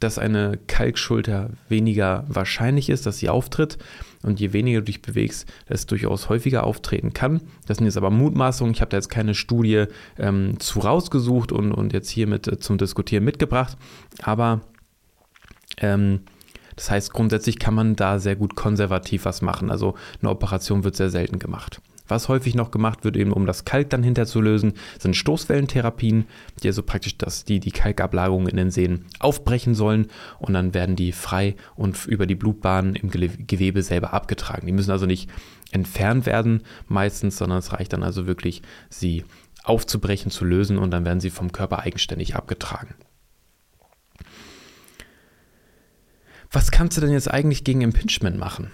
dass eine Kalkschulter weniger wahrscheinlich ist, dass sie auftritt. Und je weniger du dich bewegst, es durchaus häufiger auftreten kann. Das sind jetzt aber Mutmaßungen. Ich habe da jetzt keine Studie ähm, zu rausgesucht und, und jetzt hier mit äh, zum Diskutieren mitgebracht. Aber ähm, das heißt, grundsätzlich kann man da sehr gut konservativ was machen. Also eine Operation wird sehr selten gemacht. Was häufig noch gemacht wird, eben um das Kalk dann hinterzulösen, sind Stoßwellentherapien, die also praktisch das, die, die Kalkablagerungen in den Sehnen aufbrechen sollen und dann werden die frei und über die Blutbahnen im Gewebe selber abgetragen. Die müssen also nicht entfernt werden meistens, sondern es reicht dann also wirklich, sie aufzubrechen, zu lösen und dann werden sie vom Körper eigenständig abgetragen. Was kannst du denn jetzt eigentlich gegen Impingement machen?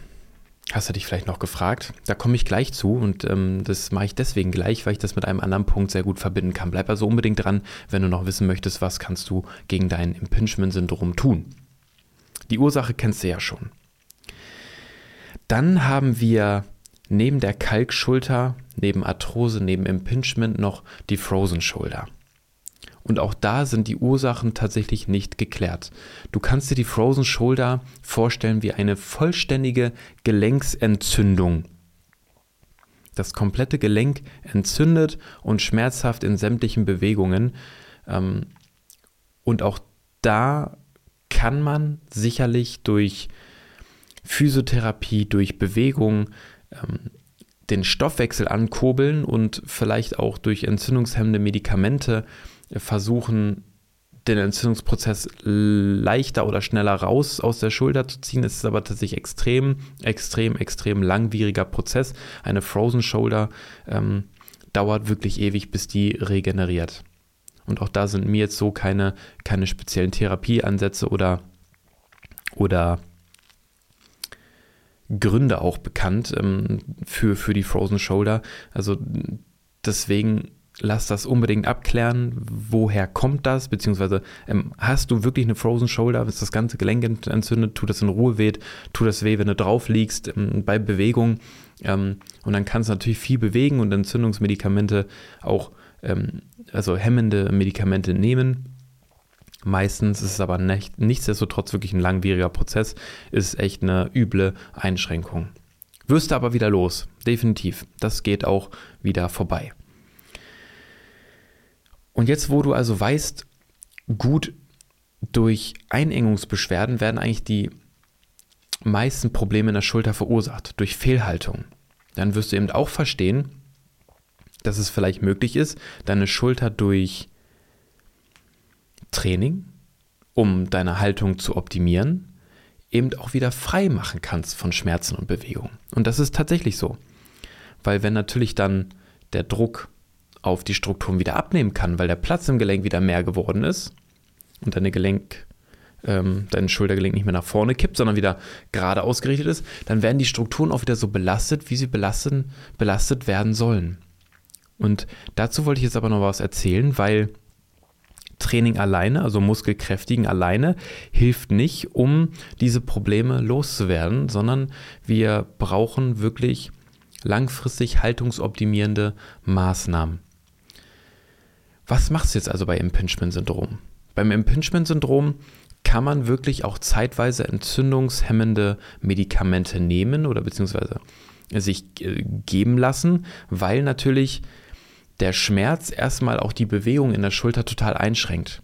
Hast du dich vielleicht noch gefragt? Da komme ich gleich zu und ähm, das mache ich deswegen gleich, weil ich das mit einem anderen Punkt sehr gut verbinden kann. Bleib also unbedingt dran, wenn du noch wissen möchtest, was kannst du gegen dein Impingement-Syndrom tun. Die Ursache kennst du ja schon. Dann haben wir neben der Kalkschulter, neben Arthrose, neben Impingement noch die Frozen Shoulder. Und auch da sind die Ursachen tatsächlich nicht geklärt. Du kannst dir die Frozen Shoulder vorstellen wie eine vollständige Gelenksentzündung. Das komplette Gelenk entzündet und schmerzhaft in sämtlichen Bewegungen. Ähm, und auch da kann man sicherlich durch Physiotherapie, durch Bewegung ähm, den Stoffwechsel ankurbeln und vielleicht auch durch entzündungshemmende Medikamente versuchen, den Entzündungsprozess leichter oder schneller raus aus der Schulter zu ziehen. Es ist aber tatsächlich extrem, extrem, extrem langwieriger Prozess. Eine Frozen Shoulder ähm, dauert wirklich ewig, bis die regeneriert. Und auch da sind mir jetzt so keine, keine speziellen Therapieansätze oder, oder Gründe auch bekannt ähm, für, für die Frozen Shoulder. Also deswegen lass das unbedingt abklären. Woher kommt das? Beziehungsweise ähm, hast du wirklich eine Frozen Shoulder? Ist das ganze Gelenk entzündet? Tut das in Ruhe weh? Tut das weh, wenn du drauf liegst ähm, bei Bewegung? Ähm, und dann kannst du natürlich viel bewegen und Entzündungsmedikamente auch, ähm, also hemmende Medikamente nehmen. Meistens ist es aber nicht, nichtsdestotrotz wirklich ein langwieriger Prozess, ist echt eine üble Einschränkung. Wirst du aber wieder los, definitiv. Das geht auch wieder vorbei. Und jetzt, wo du also weißt, gut durch Einengungsbeschwerden werden eigentlich die meisten Probleme in der Schulter verursacht, durch Fehlhaltung. Dann wirst du eben auch verstehen, dass es vielleicht möglich ist, deine Schulter durch Training, um deine Haltung zu optimieren, eben auch wieder frei machen kannst von Schmerzen und Bewegungen. Und das ist tatsächlich so. Weil wenn natürlich dann der Druck auf die Strukturen wieder abnehmen kann, weil der Platz im Gelenk wieder mehr geworden ist und deine Gelenk, ähm, dein Schultergelenk nicht mehr nach vorne kippt, sondern wieder gerade ausgerichtet ist, dann werden die Strukturen auch wieder so belastet, wie sie belasten, belastet werden sollen. Und dazu wollte ich jetzt aber noch was erzählen, weil Training alleine, also Muskelkräftigen alleine, hilft nicht, um diese Probleme loszuwerden, sondern wir brauchen wirklich langfristig haltungsoptimierende Maßnahmen. Was machst du jetzt also bei Impingement-Syndrom? Beim Impingement-Syndrom kann man wirklich auch zeitweise entzündungshemmende Medikamente nehmen oder beziehungsweise sich äh, geben lassen, weil natürlich der Schmerz erstmal auch die Bewegung in der Schulter total einschränkt.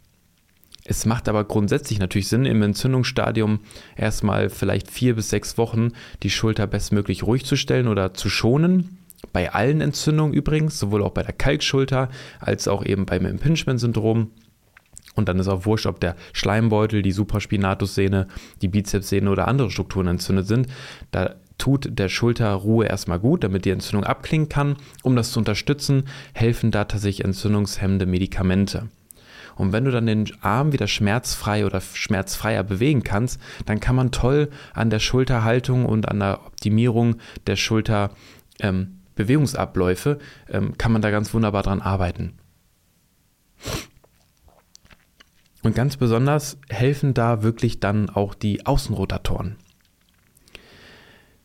Es macht aber grundsätzlich natürlich Sinn, im Entzündungsstadium erstmal vielleicht vier bis sechs Wochen die Schulter bestmöglich ruhig zu stellen oder zu schonen. Bei allen Entzündungen übrigens, sowohl auch bei der Kalkschulter als auch eben beim Impingement-Syndrom. Und dann ist auch wurscht, ob der Schleimbeutel, die Supraspinatussehne, die Bizepssehne oder andere Strukturen entzündet sind. Da tut der Schulterruhe erstmal gut, damit die Entzündung abklingen kann. Um das zu unterstützen, helfen da tatsächlich entzündungshemmende Medikamente. Und wenn du dann den Arm wieder schmerzfrei oder schmerzfreier bewegen kannst, dann kann man toll an der Schulterhaltung und an der Optimierung der Schulterbewegungsabläufe, ähm, ähm, kann man da ganz wunderbar dran arbeiten. Und ganz besonders helfen da wirklich dann auch die Außenrotatoren.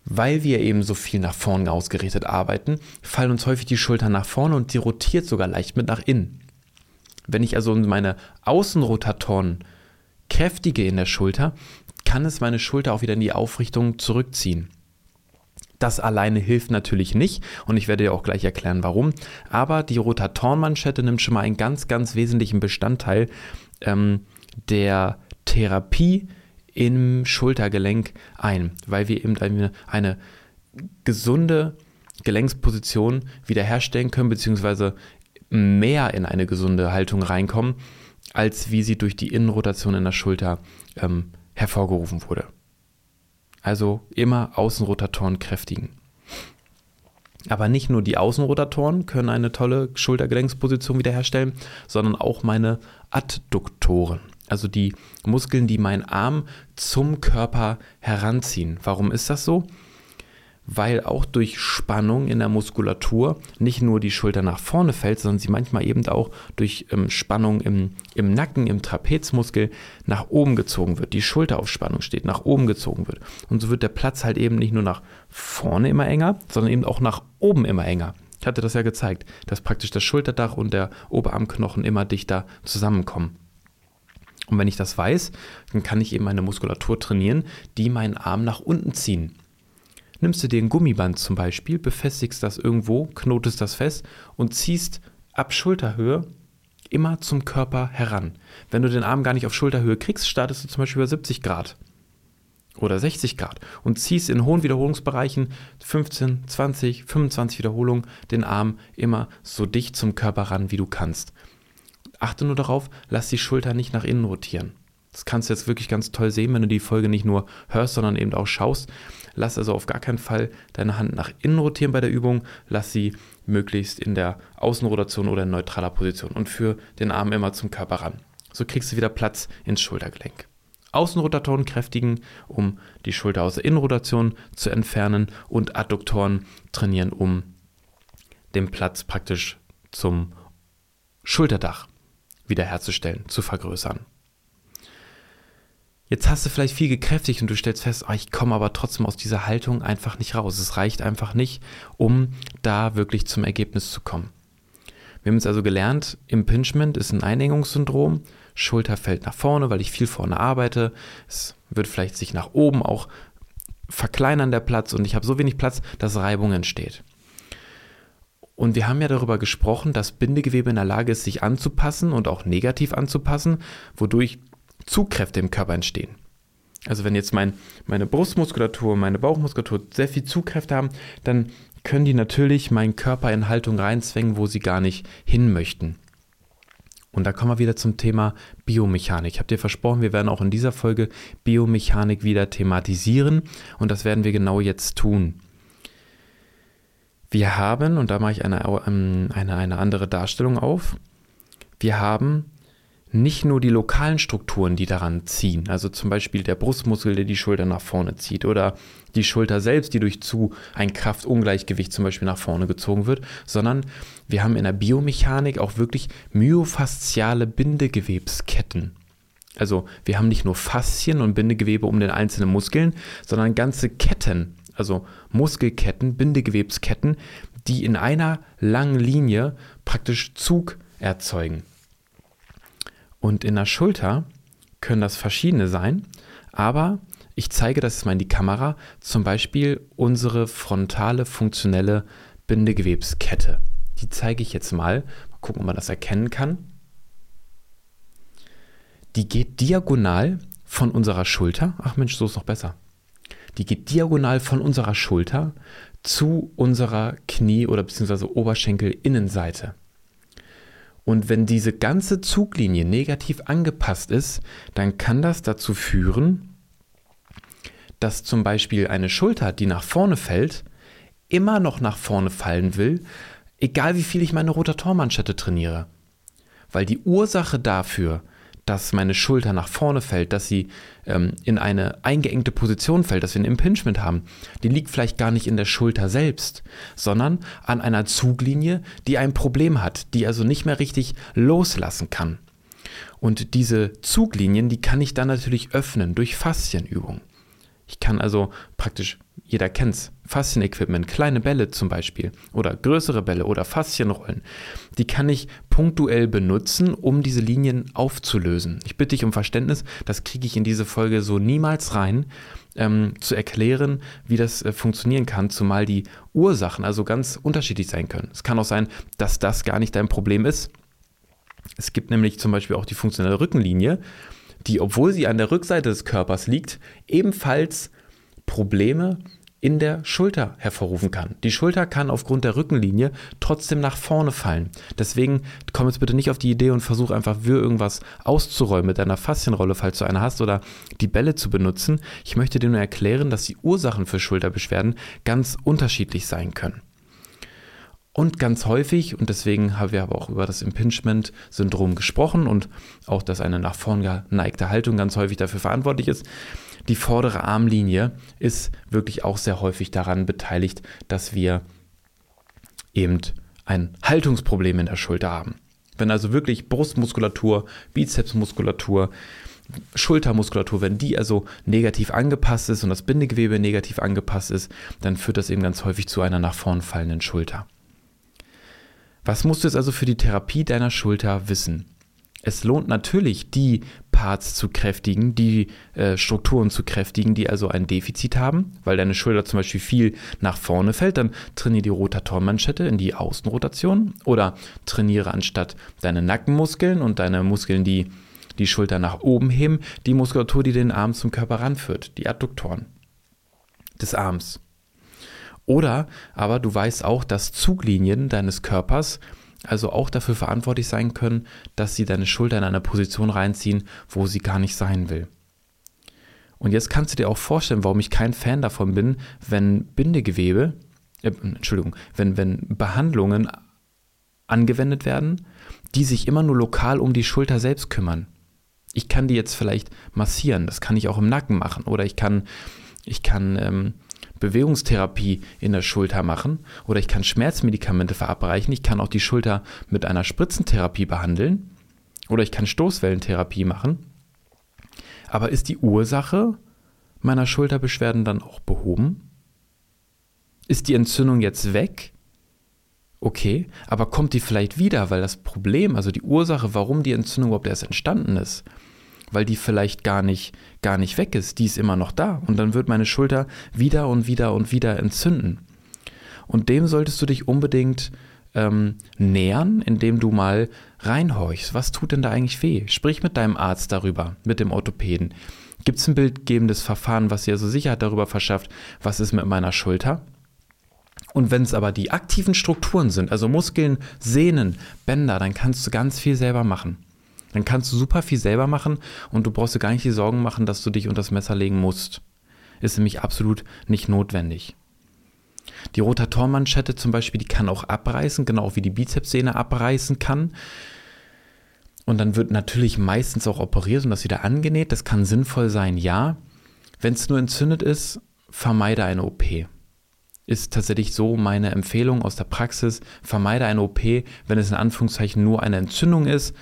Weil wir eben so viel nach vorne ausgerichtet arbeiten, fallen uns häufig die Schultern nach vorne und die rotiert sogar leicht mit nach innen. Wenn ich also meine Außenrotatoren kräftige in der Schulter, kann es meine Schulter auch wieder in die Aufrichtung zurückziehen. Das alleine hilft natürlich nicht und ich werde dir auch gleich erklären, warum. Aber die Rotatorenmanschette nimmt schon mal einen ganz, ganz wesentlichen Bestandteil ähm, der Therapie im Schultergelenk ein, weil wir eben eine, eine gesunde Gelenksposition wiederherstellen können, beziehungsweise mehr in eine gesunde Haltung reinkommen, als wie sie durch die Innenrotation in der Schulter ähm, hervorgerufen wurde. Also immer Außenrotatoren kräftigen. Aber nicht nur die Außenrotatoren können eine tolle Schultergelenksposition wiederherstellen, sondern auch meine Adduktoren. Also die Muskeln, die meinen Arm zum Körper heranziehen. Warum ist das so? Weil auch durch Spannung in der Muskulatur nicht nur die Schulter nach vorne fällt, sondern sie manchmal eben auch durch ähm, Spannung im, im Nacken, im Trapezmuskel nach oben gezogen wird. Die Schulter auf Spannung steht, nach oben gezogen wird. Und so wird der Platz halt eben nicht nur nach vorne immer enger, sondern eben auch nach oben immer enger. Ich hatte das ja gezeigt, dass praktisch das Schulterdach und der Oberarmknochen immer dichter zusammenkommen. Und wenn ich das weiß, dann kann ich eben meine Muskulatur trainieren, die meinen Arm nach unten ziehen nimmst du dir ein Gummiband zum Beispiel, befestigst das irgendwo, knotest das fest und ziehst ab Schulterhöhe immer zum Körper heran. Wenn du den Arm gar nicht auf Schulterhöhe kriegst, startest du zum Beispiel über 70 Grad oder 60 Grad und ziehst in hohen Wiederholungsbereichen 15, 20, 25 Wiederholungen den Arm immer so dicht zum Körper ran, wie du kannst. Achte nur darauf, lass die Schulter nicht nach innen rotieren. Das kannst du jetzt wirklich ganz toll sehen, wenn du die Folge nicht nur hörst, sondern eben auch schaust. Lass also auf gar keinen Fall deine Hand nach innen rotieren bei der Übung. Lass sie möglichst in der Außenrotation oder in neutraler Position und führe den Arm immer zum Körper ran. So kriegst du wieder Platz ins Schultergelenk. Außenrotatoren kräftigen, um die Schulter aus der Innenrotation zu entfernen und Adduktoren trainieren, um den Platz praktisch zum Schulterdach wiederherzustellen, zu vergrößern. Jetzt hast du vielleicht viel gekräftigt und du stellst fest, oh, ich komme aber trotzdem aus dieser Haltung einfach nicht raus. Es reicht einfach nicht, um da wirklich zum Ergebnis zu kommen. Wir haben jetzt also gelernt, Impingement ist ein Einengungssyndrom. Schulter fällt nach vorne, weil ich viel vorne arbeite. Es wird vielleicht sich nach oben auch verkleinern der Platz und ich habe so wenig Platz, dass Reibung entsteht. Und wir haben ja darüber gesprochen, dass Bindegewebe in der Lage ist, sich anzupassen und auch negativ anzupassen, wodurch Zugkräfte im Körper entstehen. Also wenn jetzt mein, meine Brustmuskulatur, meine Bauchmuskulatur sehr viel Zugkräfte haben, dann können die natürlich meinen Körper in Haltung reinzwängen, wo sie gar nicht hin möchten. Und da kommen wir wieder zum Thema Biomechanik. Ich habe dir versprochen, wir werden auch in dieser Folge Biomechanik wieder thematisieren und das werden wir genau jetzt tun. Wir haben, und da mache ich eine, ähm, eine, eine andere Darstellung auf, wir haben nicht nur die lokalen Strukturen, die daran ziehen, also zum Beispiel der Brustmuskel, der die Schulter nach vorne zieht oder die Schulter selbst, die durch zu ein Kraftungleichgewicht zum Beispiel nach vorne gezogen wird, sondern wir haben in der Biomechanik auch wirklich myofasziale Bindegewebsketten. Also wir haben nicht nur Faszien und Bindegewebe um den einzelnen Muskeln, sondern ganze Ketten, also Muskelketten, Bindegewebsketten, die in einer langen Linie praktisch Zug erzeugen. Und in der Schulter können das verschiedene sein, aber ich zeige das mal in die Kamera, zum Beispiel unsere frontale funktionelle Bindegewebskette. Die zeige ich jetzt mal. Mal gucken, ob man das erkennen kann. Die geht diagonal von unserer Schulter. Ach Mensch, so ist noch besser. Die geht diagonal von unserer Schulter zu unserer Knie- oder beziehungsweise Oberschenkelinnenseite. Und wenn diese ganze Zuglinie negativ angepasst ist, dann kann das dazu führen, dass zum Beispiel eine Schulter, die nach vorne fällt, immer noch nach vorne fallen will, egal wie viel ich meine Rotatormanschette trainiere. Weil die Ursache dafür, dass meine Schulter nach vorne fällt, dass sie ähm, in eine eingeengte Position fällt, dass wir ein Impingement haben, die liegt vielleicht gar nicht in der Schulter selbst, sondern an einer Zuglinie, die ein Problem hat, die also nicht mehr richtig loslassen kann. Und diese Zuglinien, die kann ich dann natürlich öffnen durch Faszienübungen. Ich kann also praktisch, jeder kennt's, Faszienequipment, kleine Bälle zum Beispiel oder größere Bälle oder Faszienrollen, die kann ich punktuell benutzen, um diese Linien aufzulösen. Ich bitte dich um Verständnis, das kriege ich in diese Folge so niemals rein, ähm, zu erklären, wie das äh, funktionieren kann, zumal die Ursachen also ganz unterschiedlich sein können. Es kann auch sein, dass das gar nicht dein Problem ist. Es gibt nämlich zum Beispiel auch die funktionelle Rückenlinie die, obwohl sie an der Rückseite des Körpers liegt, ebenfalls Probleme in der Schulter hervorrufen kann. Die Schulter kann aufgrund der Rückenlinie trotzdem nach vorne fallen. Deswegen komm jetzt bitte nicht auf die Idee und versuch einfach für irgendwas auszuräumen mit einer Faszienrolle, falls du eine hast, oder die Bälle zu benutzen. Ich möchte dir nur erklären, dass die Ursachen für Schulterbeschwerden ganz unterschiedlich sein können. Und ganz häufig, und deswegen haben wir aber auch über das Impingement-Syndrom gesprochen und auch, dass eine nach vorn geneigte Haltung ganz häufig dafür verantwortlich ist, die vordere Armlinie ist wirklich auch sehr häufig daran beteiligt, dass wir eben ein Haltungsproblem in der Schulter haben. Wenn also wirklich Brustmuskulatur, Bizepsmuskulatur, Schultermuskulatur, wenn die also negativ angepasst ist und das Bindegewebe negativ angepasst ist, dann führt das eben ganz häufig zu einer nach vorn fallenden Schulter. Was musst du jetzt also für die Therapie deiner Schulter wissen? Es lohnt natürlich, die Parts zu kräftigen, die äh, Strukturen zu kräftigen, die also ein Defizit haben, weil deine Schulter zum Beispiel viel nach vorne fällt, dann trainiere die Rotatormanschette in die Außenrotation oder trainiere anstatt deine Nackenmuskeln und deine Muskeln, die die Schulter nach oben heben, die Muskulatur, die den Arm zum Körper ranführt, die Adduktoren des Arms. Oder aber du weißt auch, dass Zuglinien deines Körpers also auch dafür verantwortlich sein können, dass sie deine Schulter in eine Position reinziehen, wo sie gar nicht sein will. Und jetzt kannst du dir auch vorstellen, warum ich kein Fan davon bin, wenn Bindegewebe, äh, Entschuldigung, wenn, wenn Behandlungen angewendet werden, die sich immer nur lokal um die Schulter selbst kümmern. Ich kann die jetzt vielleicht massieren, das kann ich auch im Nacken machen, oder ich kann, ich kann ähm, Bewegungstherapie in der Schulter machen oder ich kann Schmerzmedikamente verabreichen. Ich kann auch die Schulter mit einer Spritzentherapie behandeln oder ich kann Stoßwellentherapie machen. Aber ist die Ursache meiner Schulterbeschwerden dann auch behoben? Ist die Entzündung jetzt weg? Okay, aber kommt die vielleicht wieder, weil das Problem, also die Ursache, warum die Entzündung überhaupt erst entstanden ist, weil die vielleicht gar nicht, gar nicht weg ist, die ist immer noch da und dann wird meine Schulter wieder und wieder und wieder entzünden. Und dem solltest du dich unbedingt ähm, nähern, indem du mal reinhorchst. Was tut denn da eigentlich weh? Sprich mit deinem Arzt darüber, mit dem Orthopäden. Gibt es ein bildgebendes Verfahren, was dir so Sicherheit darüber verschafft, was ist mit meiner Schulter? Und wenn es aber die aktiven Strukturen sind, also Muskeln, Sehnen, Bänder, dann kannst du ganz viel selber machen. Dann kannst du super viel selber machen und du brauchst dir gar nicht die Sorgen machen, dass du dich unter das Messer legen musst. Ist nämlich absolut nicht notwendig. Die Rotatormanschette zum Beispiel, die kann auch abreißen, genau wie die Bizepssehne abreißen kann. Und dann wird natürlich meistens auch operiert und das wieder angenäht. Das kann sinnvoll sein, ja. Wenn es nur entzündet ist, vermeide eine OP. Ist tatsächlich so meine Empfehlung aus der Praxis. Vermeide eine OP, wenn es in Anführungszeichen nur eine Entzündung ist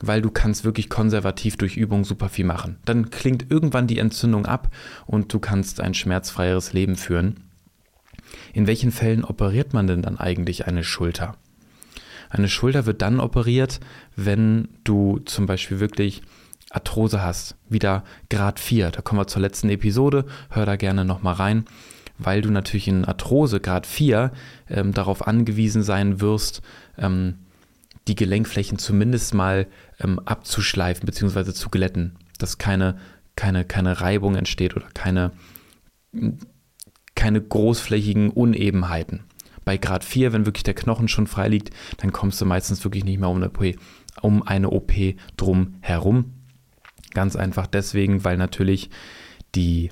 weil du kannst wirklich konservativ durch Übung super viel machen. Dann klingt irgendwann die Entzündung ab und du kannst ein schmerzfreieres Leben führen. In welchen Fällen operiert man denn dann eigentlich eine Schulter? Eine Schulter wird dann operiert, wenn du zum Beispiel wirklich Arthrose hast. Wieder Grad 4. Da kommen wir zur letzten Episode. Hör da gerne nochmal rein, weil du natürlich in Arthrose Grad 4 ähm, darauf angewiesen sein wirst, ähm, die Gelenkflächen zumindest mal ähm, abzuschleifen bzw. zu glätten, dass keine, keine, keine Reibung entsteht oder keine, keine großflächigen Unebenheiten. Bei Grad 4, wenn wirklich der Knochen schon frei liegt, dann kommst du meistens wirklich nicht mehr um eine OP, um eine OP drum herum. Ganz einfach deswegen, weil natürlich die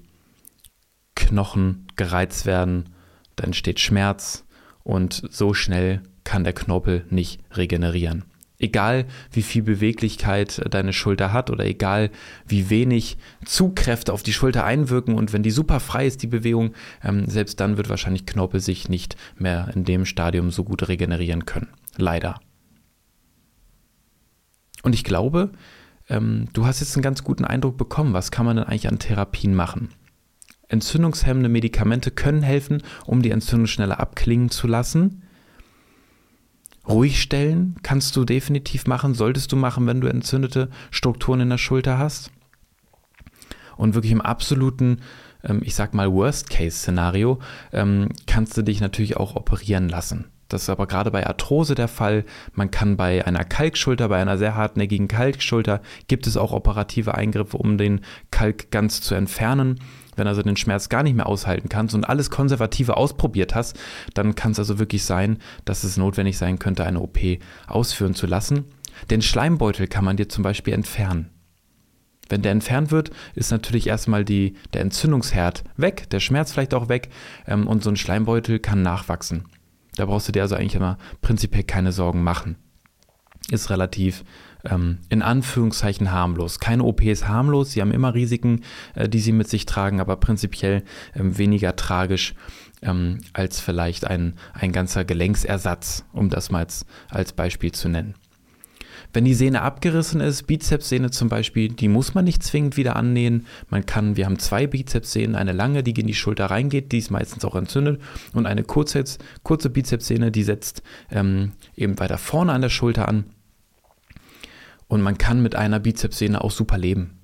Knochen gereizt werden, dann entsteht Schmerz und so schnell kann der Knorpel nicht regenerieren. Egal wie viel Beweglichkeit deine Schulter hat oder egal wie wenig Zugkräfte auf die Schulter einwirken und wenn die super frei ist, die Bewegung, ähm, selbst dann wird wahrscheinlich Knorpel sich nicht mehr in dem Stadium so gut regenerieren können. Leider. Und ich glaube, ähm, du hast jetzt einen ganz guten Eindruck bekommen, was kann man denn eigentlich an Therapien machen. Entzündungshemmende Medikamente können helfen, um die Entzündung schneller abklingen zu lassen. Ruhig stellen kannst du definitiv machen, solltest du machen, wenn du entzündete Strukturen in der Schulter hast. Und wirklich im absoluten, ähm, ich sag mal, Worst-Case-Szenario ähm, kannst du dich natürlich auch operieren lassen. Das ist aber gerade bei Arthrose der Fall. Man kann bei einer Kalkschulter, bei einer sehr hartnäckigen Kalkschulter, gibt es auch operative Eingriffe, um den Kalk ganz zu entfernen. Wenn also den Schmerz gar nicht mehr aushalten kannst und alles Konservative ausprobiert hast, dann kann es also wirklich sein, dass es notwendig sein könnte, eine OP ausführen zu lassen. Den Schleimbeutel kann man dir zum Beispiel entfernen. Wenn der entfernt wird, ist natürlich erstmal die, der Entzündungsherd weg, der Schmerz vielleicht auch weg ähm, und so ein Schleimbeutel kann nachwachsen. Da brauchst du dir also eigentlich immer prinzipiell keine Sorgen machen. Ist relativ ähm, in Anführungszeichen harmlos. Keine OP ist harmlos, sie haben immer Risiken, äh, die sie mit sich tragen, aber prinzipiell ähm, weniger tragisch ähm, als vielleicht ein, ein ganzer Gelenksersatz, um das mal als, als Beispiel zu nennen. Wenn die Sehne abgerissen ist, Bizepssehne zum Beispiel, die muss man nicht zwingend wieder annähen. Man kann, wir haben zwei Bizepssehnen, eine lange, die in die Schulter reingeht, die ist meistens auch entzündet, und eine kurze, kurze Bizepssehne, die setzt ähm, eben weiter vorne an der Schulter an. Und man kann mit einer Bizepssehne auch super leben.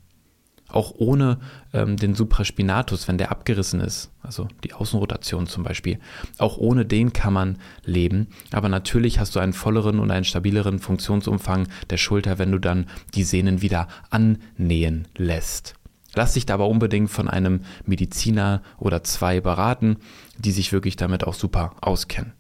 Auch ohne ähm, den Supraspinatus, wenn der abgerissen ist, also die Außenrotation zum Beispiel. Auch ohne den kann man leben. Aber natürlich hast du einen volleren und einen stabileren Funktionsumfang der Schulter, wenn du dann die Sehnen wieder annähen lässt. Lass dich dabei unbedingt von einem Mediziner oder zwei beraten, die sich wirklich damit auch super auskennen.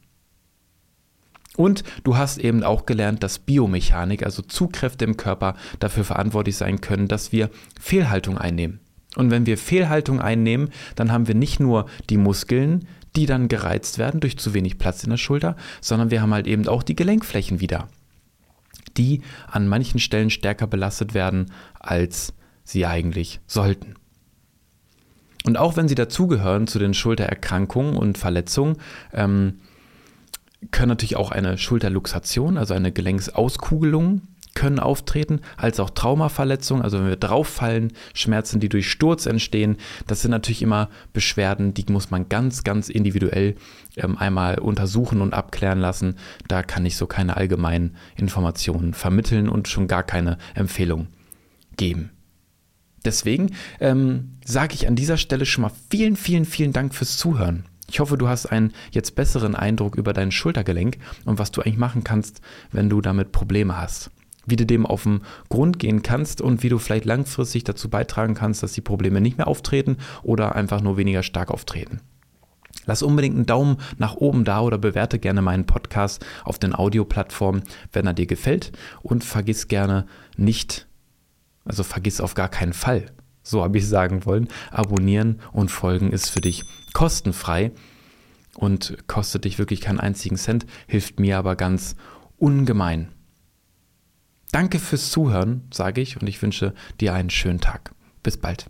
Und du hast eben auch gelernt, dass Biomechanik, also Zugkräfte im Körper, dafür verantwortlich sein können, dass wir Fehlhaltung einnehmen. Und wenn wir Fehlhaltung einnehmen, dann haben wir nicht nur die Muskeln, die dann gereizt werden durch zu wenig Platz in der Schulter, sondern wir haben halt eben auch die Gelenkflächen wieder, die an manchen Stellen stärker belastet werden, als sie eigentlich sollten. Und auch wenn sie dazugehören zu den Schultererkrankungen und Verletzungen, ähm, können natürlich auch eine Schulterluxation, also eine Gelenksauskugelung können auftreten, als auch Traumaverletzungen, also wenn wir drauffallen, Schmerzen, die durch Sturz entstehen. Das sind natürlich immer Beschwerden, die muss man ganz, ganz individuell ähm, einmal untersuchen und abklären lassen. Da kann ich so keine allgemeinen Informationen vermitteln und schon gar keine Empfehlung geben. Deswegen ähm, sage ich an dieser Stelle schon mal vielen, vielen, vielen Dank fürs Zuhören. Ich hoffe, du hast einen jetzt besseren Eindruck über dein Schultergelenk und was du eigentlich machen kannst, wenn du damit Probleme hast. Wie du dem auf den Grund gehen kannst und wie du vielleicht langfristig dazu beitragen kannst, dass die Probleme nicht mehr auftreten oder einfach nur weniger stark auftreten. Lass unbedingt einen Daumen nach oben da oder bewerte gerne meinen Podcast auf den Audioplattformen, wenn er dir gefällt. Und vergiss gerne nicht, also vergiss auf gar keinen Fall, so habe ich sagen wollen. Abonnieren und folgen ist für dich kostenfrei und kostet dich wirklich keinen einzigen Cent, hilft mir aber ganz ungemein. Danke fürs Zuhören, sage ich, und ich wünsche dir einen schönen Tag. Bis bald.